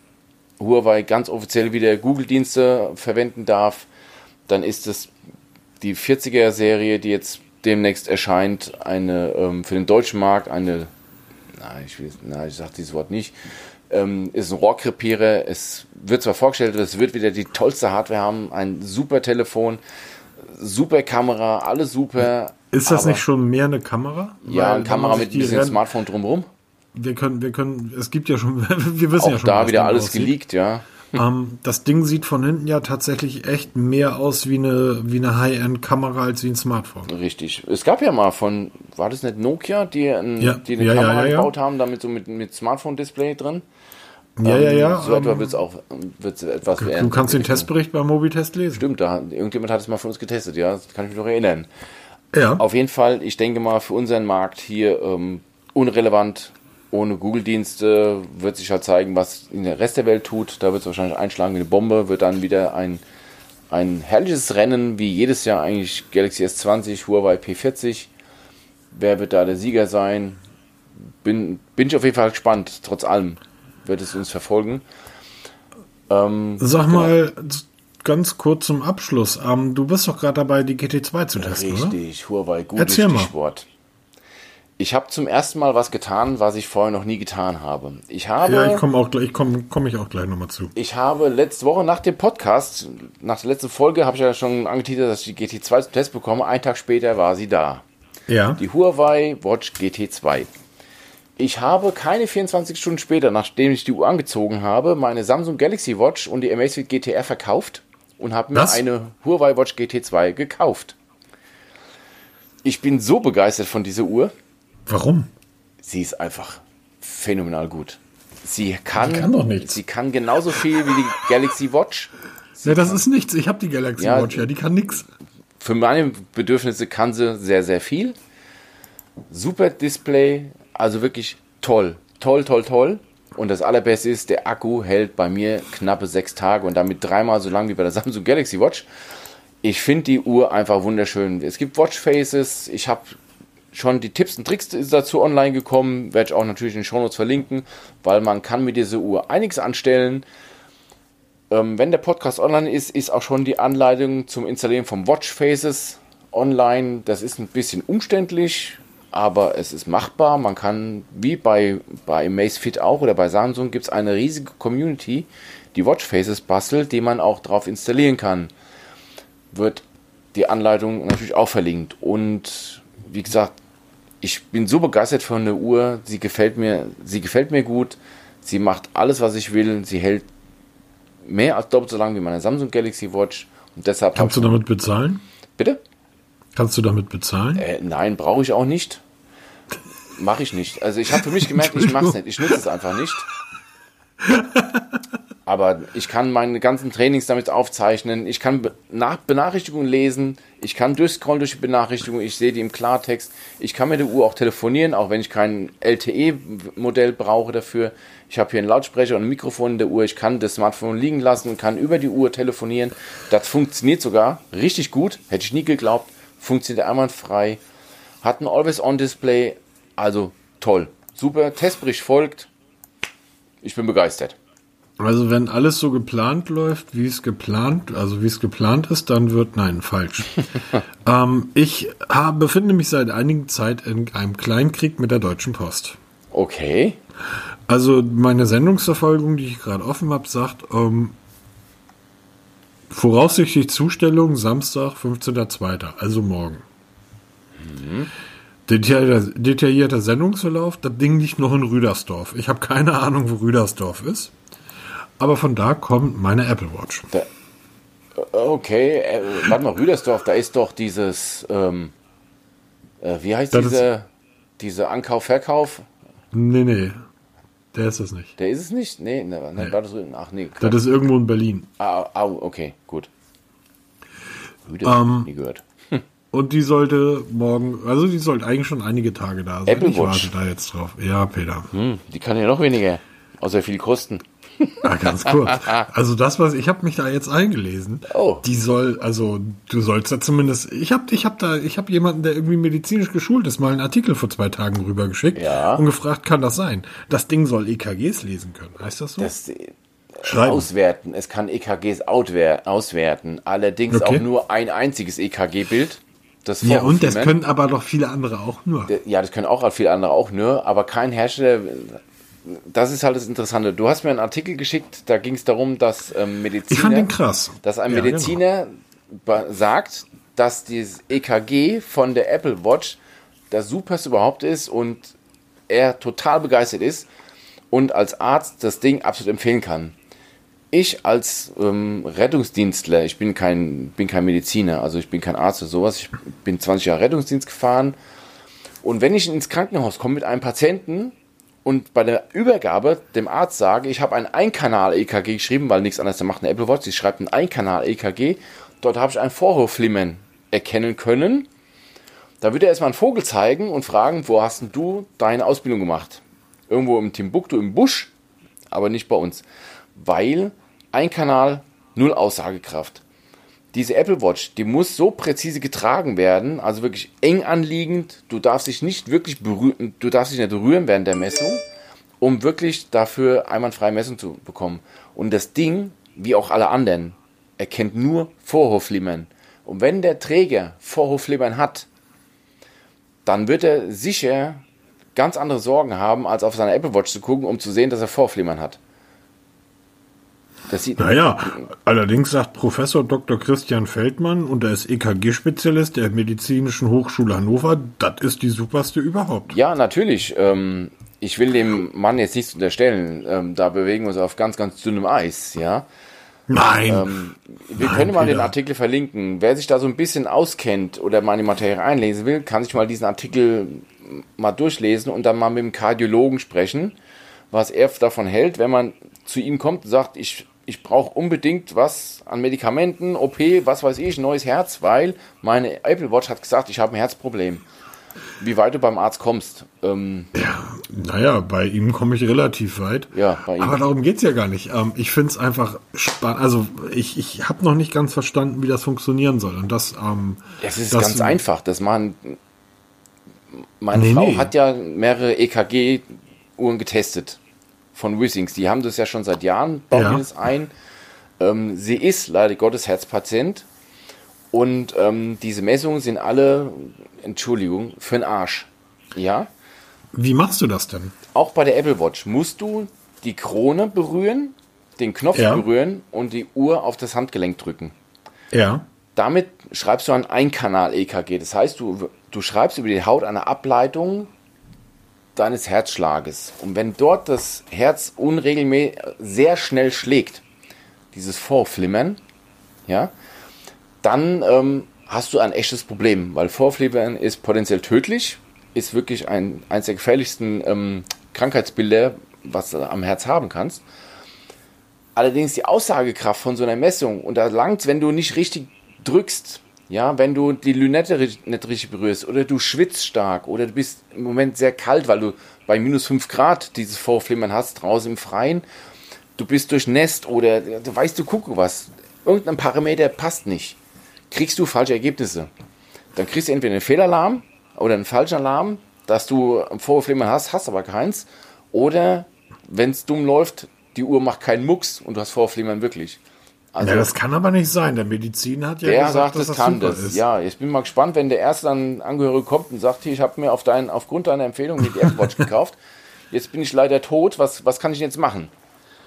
Huawei ganz offiziell wieder Google-Dienste verwenden darf, dann ist es die 40er-Serie, die jetzt demnächst erscheint, eine ähm, für den deutschen Markt eine, nein, ich, will, nein, ich sage dieses Wort nicht, ähm, ist ein Rohrkrepierer. Es wird zwar vorgestellt, es wird wieder die tollste Hardware haben, ein super Telefon, super Kamera, alles super. Ist das nicht schon mehr eine Kamera? Ja, Weil, eine Kamera mit ein bisschen Smartphone drumherum. Wir können, wir können, es gibt ja schon, wir wissen Auch ja schon, da wie wieder alles aussieht. geleakt, ja. Ähm, das Ding sieht von hinten ja tatsächlich echt mehr aus wie eine, wie eine High-End-Kamera als wie ein Smartphone. Richtig. Es gab ja mal von, war das nicht Nokia, die, ein, Ja. die eine Ja, Kamera ja. gebaut haben, damit so mit, mit Smartphone-Display drin? Ja, ja, Ähm, ja. So etwa ähm, wird es auch wird's etwas du kannst den Testbericht beim Mobitest lesen. Stimmt, da, irgendjemand hat es mal von uns getestet, ja, das kann ich mich noch erinnern. Ja. Auf jeden Fall, ich denke mal, für unseren Markt hier ähm, unrelevant, ohne Google-Dienste, wird sich halt zeigen, was in der Rest der Welt tut. Da wird es wahrscheinlich einschlagen wie eine Bombe, wird dann wieder ein, ein herrliches Rennen, wie jedes Jahr eigentlich Galaxy S20, Huawei P40. Wer wird da der Sieger sein? Bin, bin ich auf jeden Fall gespannt, trotz allem wird es uns verfolgen. Ähm, Sag mal ganz kurz zum Abschluss. Ähm, du bist doch gerade dabei, die GT2 zu testen, oder? Richtig, Huawei, gutes Erzähl mal. Stichwort. Ich habe zum ersten Mal was getan, was ich vorher noch nie getan habe. Ich habe, Ja, ich komme auch gleich, ich komme komm ich auch gleich nochmal zu. ich habe letzte Woche nach dem Podcast, nach der letzten Folge, habe ich ja schon angeteasert, dass ich die GT2 zum Test bekomme. Einen Tag später war sie da. Ja. Die Huawei Watch GT2. Ich habe keine 24 Stunden später, nachdem ich die Uhr angezogen habe, meine Samsung Galaxy Watch und die Amazfit GTR verkauft und habe mir Was? eine Huawei Watch GT2 gekauft. Ich bin so begeistert von dieser Uhr. Warum? Sie ist einfach phänomenal gut. Sie kann, kann doch nichts. Sie kann genauso viel wie die Galaxy Watch. Ja, das ist nichts. Ich habe die Galaxy Ja, Watch, ja, die kann nix. Für meine Bedürfnisse kann sie sehr, sehr viel. Super Display, also wirklich toll. Toll, toll, toll. Und das allerbeste ist, der Akku hält bei mir knappe sechs Tage und damit dreimal so lang wie bei der Samsung Galaxy Watch. Ich finde die Uhr einfach wunderschön. Es gibt Watchfaces. Ich habe schon die Tipps und Tricks dazu online gekommen. Werde ich auch natürlich in den Shownotes verlinken, weil man kann mit dieser Uhr einiges anstellen. Ähm, wenn der Podcast online ist, ist auch schon die Anleitung zum Installieren von Watchfaces online. Das ist ein bisschen umständlich, aber es ist machbar. Man kann, wie bei, bei Amazfit auch oder bei Samsung, gibt es eine riesige Community, die Watchfaces bastelt, die man auch drauf installieren kann. Wird die Anleitung natürlich auch verlinkt. Und wie gesagt, ich bin so begeistert von der Uhr. Sie gefällt mir, sie gefällt mir gut. Sie macht alles, was ich will. Sie hält mehr als doppelt so lang wie meine Samsung Galaxy Watch. Und deshalb Kannst du damit bezahlen? Bitte? Kannst du damit bezahlen? Äh, nein, brauche ich auch nicht. mache ich nicht. Also ich habe für mich gemerkt, ich mache es nicht. Ich nutze es einfach nicht. Aber ich kann meine ganzen Trainings damit aufzeichnen. Ich kann nach Benachrichtigungen lesen. Ich kann durchscrollen durch die Benachrichtigungen. Ich sehe die im Klartext. Ich kann mit der Uhr auch telefonieren, auch wenn ich kein LTE-Modell brauche dafür. Ich habe hier einen Lautsprecher und ein Mikrofon in der Uhr. Ich kann das Smartphone liegen lassen und kann über die Uhr telefonieren. Das funktioniert sogar richtig gut. Hätte ich nie geglaubt. Funktioniert einwandfrei. Hat ein Always-On-Display. Also toll. Super. Testbericht folgt. Ich bin begeistert. Also wenn alles so geplant läuft, wie es geplant, also wie es geplant ist, dann wird nein falsch. ähm, ich hab, befinde mich seit einigen Zeit in einem Kleinkrieg mit der Deutschen Post. Okay. Also meine Sendungsverfolgung, die ich gerade offen habe, sagt ähm, voraussichtlich Zustellung Samstag 15.02., also morgen. Mhm. Detaillierter, detaillierter Sendungsverlauf, das Ding liegt noch in Rüdersdorf. Ich habe keine Ahnung, wo Rüdersdorf ist. Aber von da kommt meine Apple Watch. Da, okay, äh, warte mal, Rüdersdorf, da ist doch dieses, ähm, äh, wie heißt das diese, diese Ankauf-Verkauf? Nee, nee, der ist es nicht. Der ist es nicht? Nee, ne, ne, nee. Das, ach nee. Klar. Das ist irgendwo in Berlin. Ah, ah okay, gut. Rüdersdorf, ähm, nie gehört. Und die sollte morgen, also die sollte eigentlich schon einige Tage da sein. Apple Watch. Ich warte da jetzt drauf. Ja, Peter. Hm, die kann ja noch weniger. Außer viel kosten. Ja, ganz kurz. Also das, was ich habe mich da jetzt eingelesen. Oh. Die soll, also du sollst da zumindest. Ich habe, ich habe da, ich habe jemanden, der irgendwie medizinisch geschult ist, mal einen Artikel vor zwei Tagen rübergeschickt ja. und gefragt, kann das sein? Das Ding soll EKGs lesen können. Heißt das so? Das, äh, Auswerten. Es kann EKGs auswerten. Allerdings okay. auch nur ein einziges EKG-Bild. Das ja, und das können aber doch viele andere auch nur. Ja, das können auch viele andere auch nur, aber kein Hersteller das ist halt das Interessante. Du hast mir einen Artikel geschickt, da ging es darum, dass ähm, Mediziner. Ich fand den krass. Dass ein ja, Mediziner genau. sagt, dass dieses EKG von der Apple Watch das superste überhaupt ist und er total begeistert ist und als Arzt das Ding absolut empfehlen kann. Ich als ähm, Rettungsdienstler, ich bin kein, bin kein Mediziner, also ich bin kein Arzt oder sowas, ich bin 20 Jahre Rettungsdienst gefahren und wenn ich ins Krankenhaus komme mit einem Patienten, und bei der Übergabe dem Arzt sage, ich habe ein Einkanal-EKG geschrieben, weil nichts anderes macht eine Apple Watch, sie schreibt ein Einkanal-EKG, dort habe ich ein Vorhofflimmern erkennen können. Da würde er erstmal einen Vogel zeigen und fragen, wo hast denn du deine Ausbildung gemacht? Irgendwo im Timbuktu im Busch, aber nicht bei uns. Weil ein Kanal, null Aussagekraft diese Apple Watch, die muss so präzise getragen werden, also wirklich eng anliegend. Du darfst dich nicht wirklich berühren, du darfst dich nicht berühren während der Messung, um wirklich dafür einwandfreie Messung zu bekommen. Und das Ding, wie auch alle anderen, erkennt nur Vorhofflimmern. Und wenn der Träger Vorhofflimmern hat, dann wird er sicher ganz andere Sorgen haben, als auf seine Apple Watch zu gucken, um zu sehen, dass er Vorflimmern hat. Das sieht naja, allerdings sagt Professor Dr. Christian Feldmann, und er ist EKG-Spezialist der Medizinischen Hochschule Hannover, das ist die superste überhaupt. Ja, natürlich. Ähm, ich will dem Mann jetzt nichts unterstellen. Ähm, da bewegen wir uns auf ganz, ganz dünnem Eis, ja. Nein. Ähm, wir Nein, können mal Peter. den Artikel verlinken. Wer sich da so ein bisschen auskennt oder mal in die Materie einlesen will, kann sich mal diesen Artikel mal durchlesen und dann mal mit dem Kardiologen sprechen, was er davon hält, wenn man zu ihm kommt und sagt, ich ich brauche unbedingt was an Medikamenten, OP, was weiß ich, neues Herz, weil meine Apple Watch hat gesagt, ich habe ein Herzproblem. Wie weit du beim Arzt kommst. Ähm, ja, naja, bei ihm komme ich relativ weit. Ja, bei ihm. Aber darum geht es ja gar nicht. Ähm, ich finde es einfach spannend. Also ich, ich habe noch nicht ganz verstanden, wie das funktionieren soll. Und das, ähm, das ist das, ganz einfach. Das machen. Meine nee, Frau nee. hat ja mehrere EKG-Uhren getestet von Wissings. Die haben das ja schon seit Jahren, bauen ja. das ein. Ähm, sie ist leider Gottes Herzpatient und ähm, diese Messungen sind alle, Entschuldigung, für den Arsch. Ja? Wie machst du das denn? Auch bei der Apple Watch musst du die Krone berühren, den Knopf ja. berühren und die Uhr auf das Handgelenk drücken. Ja. Damit schreibst du ein Einkanal-EKG. Das heißt, du, du schreibst über die Haut eine Ableitung deines Herzschlages. Und wenn dort das Herz unregelmäßig sehr schnell schlägt, dieses Vorflimmern, ja, dann ähm, hast du ein echtes Problem, weil Vorflimmern ist potenziell tödlich, ist wirklich ein, eines der gefährlichsten ähm, Krankheitsbilder, was du am Herz haben kannst. Allerdings die Aussagekraft von so einer Messung, und da langt wenn du nicht richtig drückst, ja, wenn du die Lünette nicht richtig berührst oder du schwitzt stark oder du bist im Moment sehr kalt, weil du bei minus 5 Grad dieses Vorflimmern hast draußen im Freien, du bist durchnässt oder du weißt du, gucke was, irgendein Parameter passt nicht, kriegst du falsche Ergebnisse. Dann kriegst du entweder einen Fehlalarm oder einen Falschalarm, dass du Vorflimmern hast, hast aber keins. Oder wenn es dumm läuft, die Uhr macht keinen Mucks und du hast Vorflimmern wirklich. Also, ja, das kann aber nicht sein. Der Medizin hat ja der gesagt, sagt, dass das kann das. Ist. Ja, ich bin mal gespannt, wenn der erste Angehörige kommt und sagt, hier, ich habe mir auf dein, aufgrund deiner Empfehlung die Apple Watch gekauft. Jetzt bin ich leider tot. Was, was kann ich jetzt machen?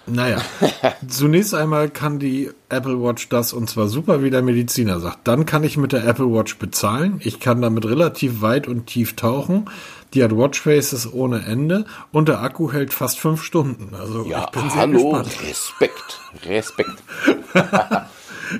Naja, zunächst einmal kann die Apple Watch das und zwar super, wie der Mediziner sagt. Dann kann ich mit der Apple Watch bezahlen. Ich kann damit relativ weit und tief tauchen. Die hat Watchfaces ohne Ende und der Akku hält fast fünf Stunden. Also ja, ich bin sehr hallo, gespannt. Respekt, Respekt.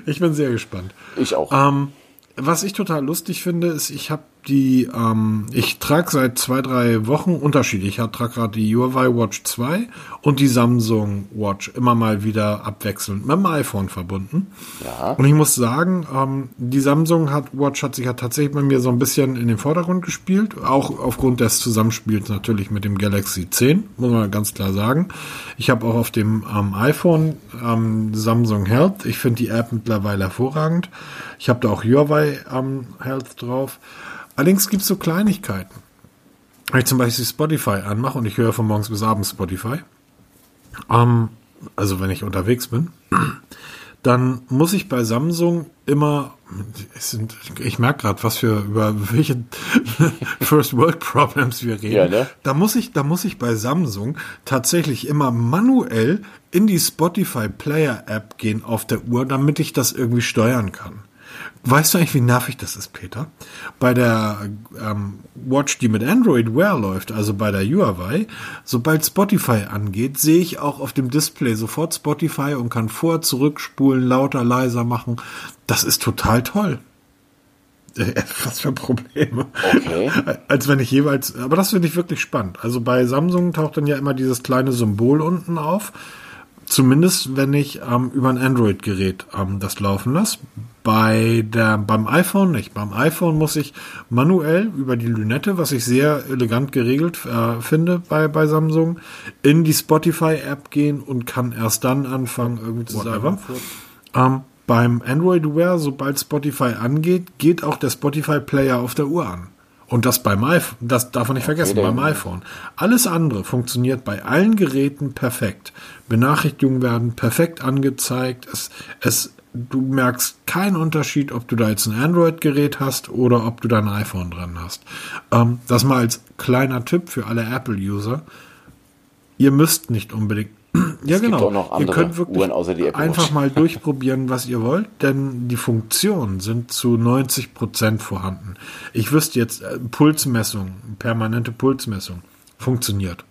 ich bin sehr gespannt. Ich auch. Ähm, was ich total lustig finde, ist, ich habe die, ähm, ich trage seit zwei, drei Wochen unterschiedlich. Ich trage gerade die Huawei Watch 2 und die Samsung Watch immer mal wieder abwechselnd mit dem iPhone verbunden. Ja. Und ich muss sagen, ähm, die Samsung hat, Watch hat sich ja tatsächlich bei mir so ein bisschen in den Vordergrund gespielt. Auch aufgrund des Zusammenspiels natürlich mit dem Galaxy 10, muss man ganz klar sagen. Ich habe auch auf dem ähm, iPhone ähm, Samsung Health. Ich finde die App mittlerweile hervorragend. Ich habe da auch Huawei ähm, Health drauf. Allerdings gibt es so Kleinigkeiten. Wenn ich zum Beispiel Spotify anmache und ich höre von morgens bis abends Spotify, ähm, also wenn ich unterwegs bin, dann muss ich bei Samsung immer, sind, ich merke gerade, was für über welche First World Problems wir reden. Ja, ne? Da muss ich, da muss ich bei Samsung tatsächlich immer manuell in die Spotify Player App gehen auf der Uhr, damit ich das irgendwie steuern kann. Weißt du eigentlich, wie nervig das ist, Peter? Bei der ähm, Watch, die mit Android Wear läuft, also bei der Huawei, sobald Spotify angeht, sehe ich auch auf dem Display sofort Spotify und kann vor, zurückspulen, lauter, leiser machen. Das ist total toll. Was für Probleme. Okay. Als wenn ich jeweils, aber das finde ich wirklich spannend. Also bei Samsung taucht dann ja immer dieses kleine Symbol unten auf. Zumindest wenn ich ähm, über ein Android-Gerät ähm, das laufen lasse. Bei der, beim iPhone nicht. Beim iPhone muss ich manuell über die Lünette, was ich sehr elegant geregelt äh, finde bei, bei Samsung, in die Spotify-App gehen und kann erst dann anfangen, irgendwie zu sagen. Ähm, beim Android Wear, sobald Spotify angeht, geht auch der Spotify Player auf der Uhr an. Und das beim iPhone, das darf man nicht vergessen, okay, beim iPhone. Alles andere funktioniert bei allen Geräten perfekt. Benachrichtigungen werden perfekt angezeigt. Es, es du merkst keinen Unterschied, ob du da jetzt ein Android-Gerät hast oder ob du da ein iPhone dran hast. Ähm, das mal als kleiner Tipp für alle Apple-User. Ihr müsst nicht unbedingt. Ja, es genau. ihr könnt wirklich einfach mal durchprobieren, was ihr wollt, denn die Funktionen sind zu 90 Prozent vorhanden. Ich wüsste jetzt, äh, Pulsmessung, permanente Pulsmessung, funktioniert.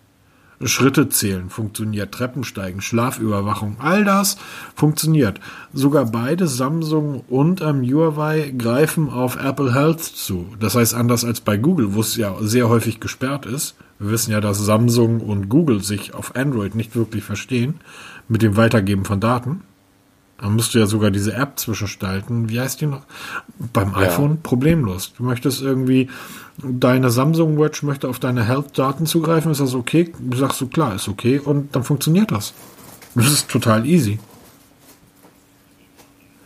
Schritte zählen funktioniert, Treppensteigen, Schlafüberwachung, all das funktioniert. Sogar beide Samsung und ähm, Huawei greifen auf Apple Health zu. Das heißt anders als bei Google, wo es ja sehr häufig gesperrt ist. Wir wissen ja, dass Samsung und Google sich auf Android nicht wirklich verstehen mit dem Weitergeben von Daten. Da musst du ja sogar diese App zwischenstalten. Wie heißt die noch? Beim iPhone ja. problemlos. Du möchtest irgendwie deine Samsung Watch möchte auf deine Health-Daten zugreifen, ist das okay? Du sagst du, klar, ist okay und dann funktioniert das. Das ist total easy.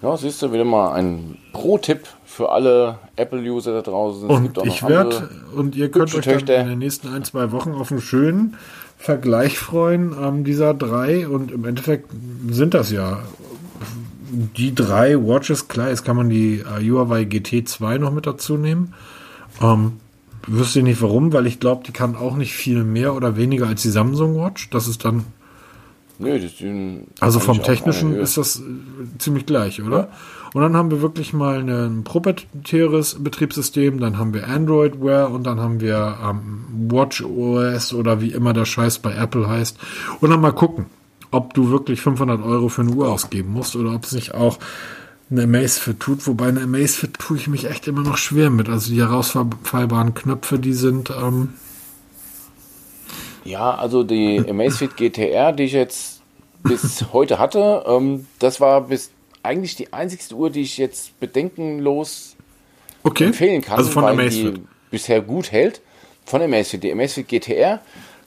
Ja, siehst du wieder mal ein Pro-Tipp für alle Apple-User da draußen. Es und ich werde, und ihr könnt euch dann in den nächsten ein, zwei Wochen auf einen schönen Vergleich freuen ähm, dieser drei und im Endeffekt sind das ja die drei Watches, klar, jetzt kann man die äh, Huawei GT2 noch mit dazu nehmen. Ähm, wüsste nicht warum, weil ich glaube, die kann auch nicht viel mehr oder weniger als die Samsung Watch. Das ist dann. Nö, das sind also vom Technischen ist das äh, ziemlich gleich, oder? Ja. Und dann haben wir wirklich mal ein proprietäres Betriebssystem, dann haben wir Android Wear und dann haben wir ähm, Watch OS oder wie immer der Scheiß bei Apple heißt. Und dann mal gucken, ob du wirklich 500 Euro für eine Uhr ausgeben musst oder ob es nicht auch eine Amazfit tut, wobei eine Amazfit tue ich mich echt immer noch schwer mit. Also die herausfallbaren Knöpfe, die sind. Ähm ja, also die Amazfit GTR, die ich jetzt bis heute hatte, ähm, das war bis eigentlich die einzigste Uhr, die ich jetzt bedenkenlos okay. empfehlen kann, also von weil die bisher gut hält. Von Amazfit. Die Amazfit GTR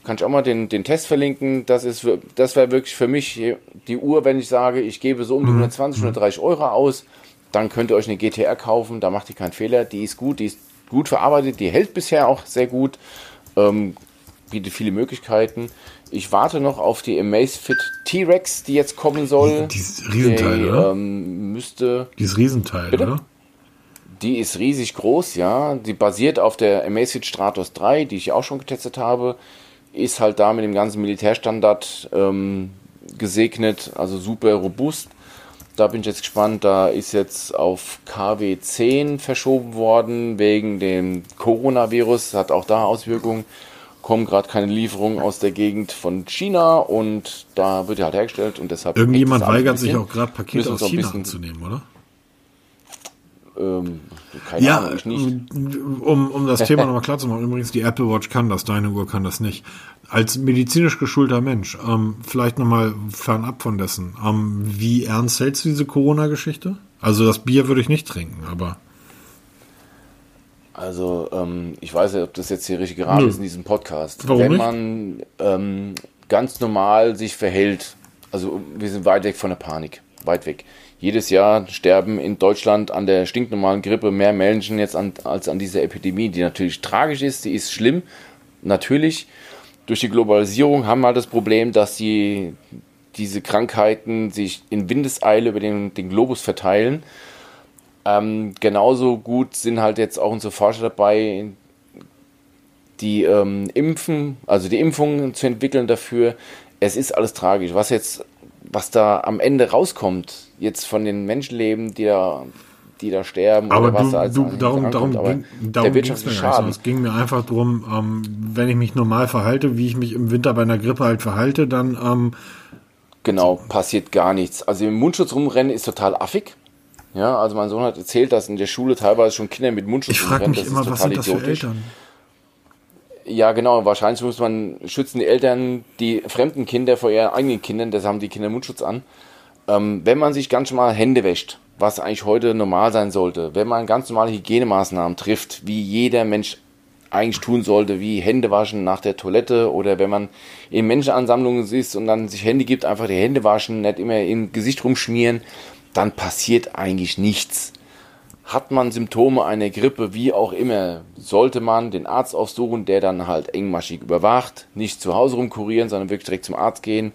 kann ich auch mal den, den Test verlinken. Das ist, das wäre wirklich für mich die Uhr, wenn ich sage, ich gebe so um die 120, mhm. 130 Euro aus, dann könnt ihr euch eine GTR kaufen, da macht ihr keinen Fehler. Die ist gut, die ist gut verarbeitet, die hält bisher auch sehr gut, ähm, bietet viele Möglichkeiten. Ich warte noch auf die Amazfit T-Rex, die jetzt kommen soll. Dieses Riesenteil, die, oder? Ähm, müsste. Dieses Riesenteil, bitte? oder? Die ist riesig groß, ja. Die basiert auf der Amazfit Stratos 3, die ich auch schon getestet habe ist halt da mit dem ganzen Militärstandard ähm, gesegnet, also super robust. Da bin ich jetzt gespannt. Da ist jetzt auf KW 10 verschoben worden wegen dem Coronavirus. Hat auch da Auswirkungen. Kommen gerade keine Lieferungen aus der Gegend von China und da wird ja halt hergestellt und deshalb. Irgendjemand weigert sich auch gerade Pakete aus China anzunehmen, oder? Ähm, keine ja, Ahnung, ich nicht. Um, um das Thema nochmal klar zu machen, übrigens, die Apple Watch kann das, deine Uhr kann das nicht. Als medizinisch geschulter Mensch, ähm, vielleicht nochmal fernab von dessen, ähm, wie ernst hältst du diese Corona-Geschichte? Also das Bier würde ich nicht trinken, aber. Also, ähm, ich weiß nicht, ob das jetzt hier richtig gerade ist in diesem Podcast. Warum Wenn man ähm, ganz normal sich verhält, also wir sind weit weg von der Panik, weit weg jedes Jahr sterben in Deutschland an der stinknormalen Grippe mehr Menschen jetzt an, als an dieser Epidemie, die natürlich tragisch ist, die ist schlimm. Natürlich, durch die Globalisierung haben wir halt das Problem, dass die, diese Krankheiten sich in Windeseile über den, den Globus verteilen. Ähm, genauso gut sind halt jetzt auch unsere Forscher dabei, die ähm, Impfen, also die Impfungen zu entwickeln dafür. Es ist alles tragisch. Was jetzt was da am Ende rauskommt, jetzt von den Menschenleben, die da, die da sterben aber oder was du, da als du, darum, darum, aber ging, darum der ging's mir. Schaden. Es ging mir einfach darum, ähm, wenn ich mich normal verhalte, wie ich mich im Winter bei einer Grippe halt verhalte, dann ähm, Genau, passiert gar nichts. Also im Mundschutz rumrennen ist total affig. Ja, also mein Sohn hat erzählt, dass in der Schule teilweise schon Kinder mit Mundschutz ich frage mich Das immer, ist was sind das für. Eltern? Ja, genau. Wahrscheinlich muss man schützen die Eltern, die fremden Kinder vor ihren eigenen Kindern. Das haben die Kinder Mundschutz an. Ähm, wenn man sich ganz normal Hände wäscht, was eigentlich heute normal sein sollte, wenn man ganz normale Hygienemaßnahmen trifft, wie jeder Mensch eigentlich tun sollte, wie Hände waschen nach der Toilette oder wenn man in Menschenansammlungen sitzt und dann sich Hände gibt, einfach die Hände waschen, nicht immer im Gesicht rumschmieren, dann passiert eigentlich nichts. Hat man Symptome einer Grippe, wie auch immer, sollte man den Arzt aufsuchen, der dann halt engmaschig überwacht, nicht zu Hause rumkurieren, sondern wirklich direkt zum Arzt gehen.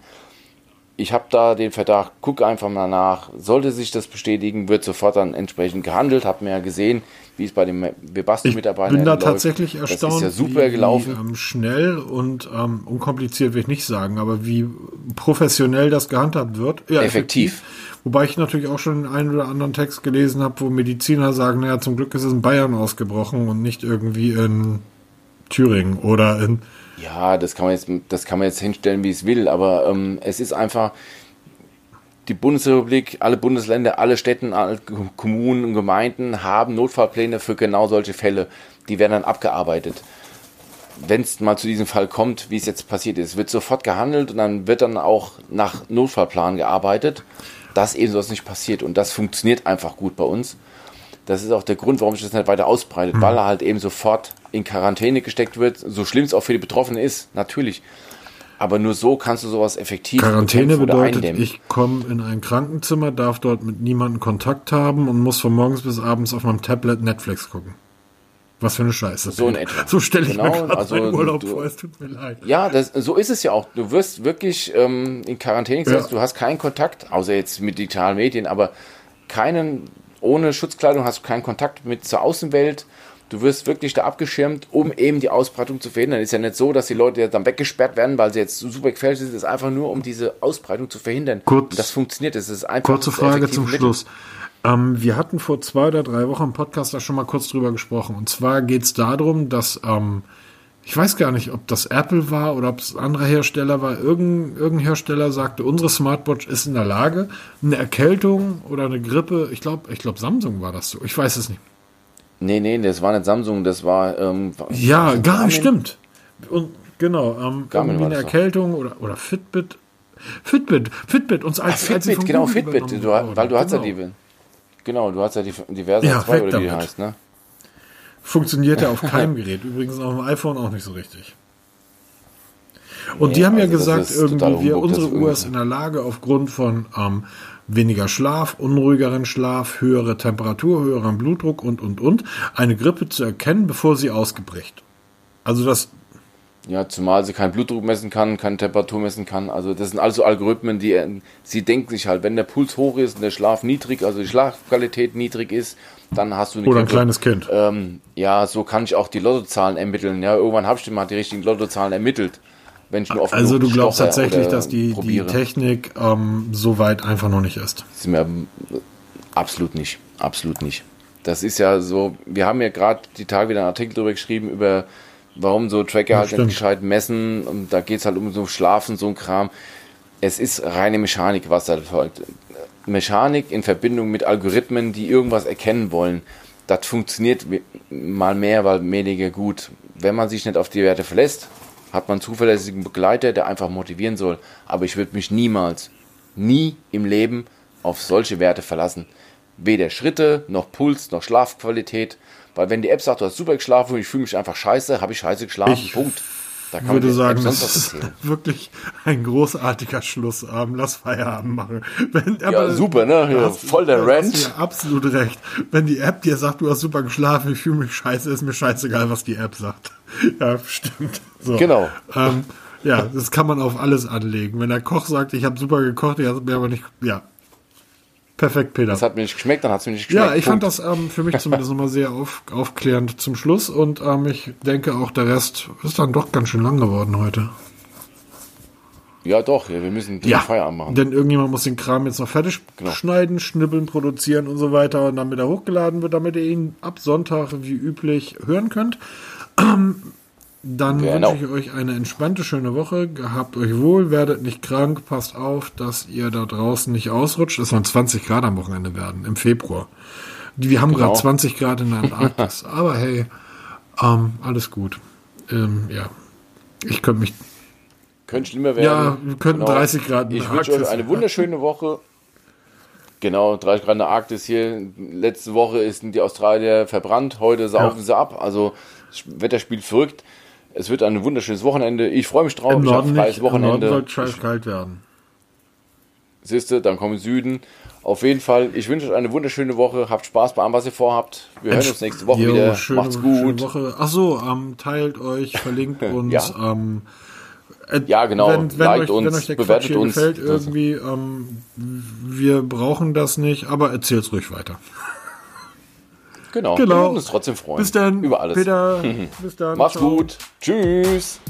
Ich habe da den Verdacht, guck einfach mal nach. Sollte sich das bestätigen, wird sofort dann entsprechend gehandelt. Hab mir ja gesehen, wie es bei dem Ich Webasto-Mitarbeiter bin da läuft. tatsächlich erstaunt, Das ist ja super wie, gelaufen. Wie, ähm, schnell und ähm, unkompliziert will ich nicht sagen, aber wie professionell das gehandhabt wird. Ja, Effektiv. Wobei ich natürlich auch schon den einen oder anderen Text gelesen habe, wo Mediziner sagen, naja, zum Glück ist es in Bayern ausgebrochen und nicht irgendwie in Thüringen oder in Ja, das kann man jetzt, das kann man jetzt hinstellen, wie es will, aber ähm, es ist einfach die Bundesrepublik, alle Bundesländer, alle Städten, alle Kommunen und Gemeinden haben Notfallpläne für genau solche Fälle. Die werden dann abgearbeitet. Wenn es mal zu diesem Fall kommt, wie es jetzt passiert ist, wird sofort gehandelt und dann wird dann auch nach Notfallplan gearbeitet, dass eben sowas nicht passiert. Und das funktioniert einfach gut bei uns. Das ist auch der Grund, warum sich das nicht weiter ausbreitet, weil er halt eben sofort in Quarantäne gesteckt wird. So schlimm es auch für die Betroffenen ist, natürlich. Aber nur so kannst du sowas effektiv Quarantäne bedeutet, eindämmen. ich komme in ein Krankenzimmer, darf dort mit niemandem Kontakt haben und muss von morgens bis abends auf meinem Tablet Netflix gucken. Was für eine Scheiße. So in etwa. So stelle ich mir Genau, gerade also meinen Urlaub du- vor, es tut mir leid. Ja, das, so ist es ja auch. Du wirst wirklich ähm, in Quarantäne gesetzt, Ja. du hast keinen Kontakt, außer jetzt mit digitalen Medien, aber keinen, ohne Schutzkleidung hast du keinen Kontakt mit zur Außenwelt. Du wirst wirklich da abgeschirmt, um eben die Ausbreitung zu verhindern. Ist ja nicht so, dass die Leute jetzt dann weggesperrt werden, weil sie jetzt super gefährlich sind. Es ist einfach nur, um diese Ausbreitung zu verhindern. Kurz- Und das funktioniert. Das ist einfach Kurze Frage zum Mittel. Schluss. Ähm, wir hatten vor zwei oder drei Wochen im Podcast da schon mal kurz drüber gesprochen. Und zwar geht es darum, dass ähm, ich weiß gar nicht, ob das Apple war oder ob es ein anderer Hersteller war. Irgend, irgendein Hersteller sagte, unsere Smartwatch ist in der Lage, eine Erkältung oder eine Grippe, ich glaube, ich glaube Samsung war das so, ich weiß es nicht. Nee, nee, das war nicht Samsung, das war. Ähm, ja, gar nicht, stimmt. Und genau, ähm, Garmin irgendwie eine. Erkältung oder, oder Fitbit. Fitbit, Fitbit, uns als, Ah, als Fitbit, vom genau, Fitbit. Du, weil du hast ja Genau. die. Genau, du hast ja die diverse Ja, 2 weg oder wie die heißt, ne? Funktioniert ja auf keinem Gerät. Übrigens auf dem iPhone auch nicht so richtig. Und die haben ja also das gesagt, irgendwie, das unsere Uhr ist in der Lage, aufgrund von ähm, weniger Schlaf, unruhigeren Schlaf, höhere Temperatur, höheren Blutdruck und, und, und, eine Grippe zu erkennen, bevor sie ausgebricht. Also das, Ja, zumal sie keinen Blutdruck messen kann, keine Temperatur messen kann. Also das sind also Algorithmen, die äh, sie denken sich halt, wenn der Puls hoch ist und der Schlaf niedrig, also die Schlafqualität niedrig ist, dann hast du eine oder ein kleines Kind. Ähm, ja, so kann ich auch die Lottozahlen ermitteln. Ja, irgendwann habe ich mal die richtigen Lottozahlen ermittelt. Wenn ich nur oft Also du glaubst stoche tatsächlich, dass die, die. Technik ähm, so weit einfach noch nicht ist. Wir ähm, absolut nicht, absolut nicht. Das ist ja so, wir haben ja gerade die Tage wieder einen Artikel darüber geschrieben, über warum so Tracker halt stimmt. nicht gescheit messen und da geht es halt um so Schlafen, so ein Kram. Es ist reine Mechanik, was da folgt. Mechanik in Verbindung mit Algorithmen, die irgendwas erkennen wollen. Das funktioniert mal mehr, mal weniger gut. Wenn man sich nicht auf die Werte verlässt, hat man einen zuverlässigen Begleiter, der einfach motivieren soll. Aber ich würde mich niemals, nie im Leben auf solche Werte verlassen. Weder Schritte, noch Puls, noch Schlafqualität. Weil wenn die App sagt, du hast super geschlafen und ich fühle mich einfach scheiße, habe ich scheiße geschlafen. Ich Punkt. Da Ich würde die sagen, das ist wirklich ein großartiger Schlussabend. Lass Feierabend machen. Wenn, Ja, super, ne? Ja, hast- voll der Rant. Hast du ja absolut recht. Wenn die App dir sagt, du hast super geschlafen, ich fühle mich scheiße, ist mir scheißegal, was die App sagt. Ja, stimmt. So. Genau. Ähm, ja, das kann man auf alles anlegen. Wenn der Koch sagt, ich habe super gekocht, ich habe mir aber nicht. Ja. Perfekt, Peter. Das hat mir nicht geschmeckt, dann hat es mir nicht geschmeckt. Ja, ich fand Punkt. das ähm, für mich zumindest nochmal sehr auf, aufklärend zum Schluss und ähm, ich denke auch der Rest ist dann doch ganz schön lang geworden heute. Ja, doch, ja, wir müssen ja. Feierabend machen. Denn irgendjemand muss den Kram jetzt noch fertig Genau. schneiden, schnippeln, produzieren und so weiter und damit er hochgeladen wird, damit ihr ihn ab Sonntag wie üblich hören könnt. Ähm, Dann Genau. wünsche ich euch eine entspannte, schöne Woche. Gehabt euch wohl, werdet nicht krank, passt auf, dass ihr da draußen nicht ausrutscht. Es sollen 20 Grad am Wochenende werden, im Februar. Wir haben Genau. gerade 20 Grad in der Antarktis. Aber hey, ähm, alles gut. Ähm, ja, ich könnte mich Könnte schlimmer werden. Ja, wir könnten 30 Grad in Ich der wünsche euch eine wunderschöne Woche. Genau, 30 Grad in der Arktis hier. Letzte Woche ist die Australier verbrannt, heute saufen Ja. sie ab. Also das Wetter spielt verrückt. Es wird ein wunderschönes Wochenende. Ich freue mich drauf. im ich Norden ein freies nicht. Im Norden Wochenende. soll scheiß kalt werden. Siehste, dann kommen Süden. Auf jeden Fall, ich wünsche euch eine wunderschöne Woche. Habt Spaß bei allem, was ihr vorhabt. Wir hören uns nächste Woche Jo, wieder. schöne- Macht's gut. Woche. Ach so, ähm, teilt euch, verlinkt uns. Ja. ähm, äh, Ja, genau. Wenn, wenn, euch, wenn uns, euch der bewertet Quatsch uns. gefällt irgendwie, ähm, wir brauchen das nicht, aber erzählt's ruhig weiter. Genau. Genau. Wir würden uns trotzdem freuen. Bis dann, Über alles. Peter. Bis dann. Macht's ciao. gut. Tschüss.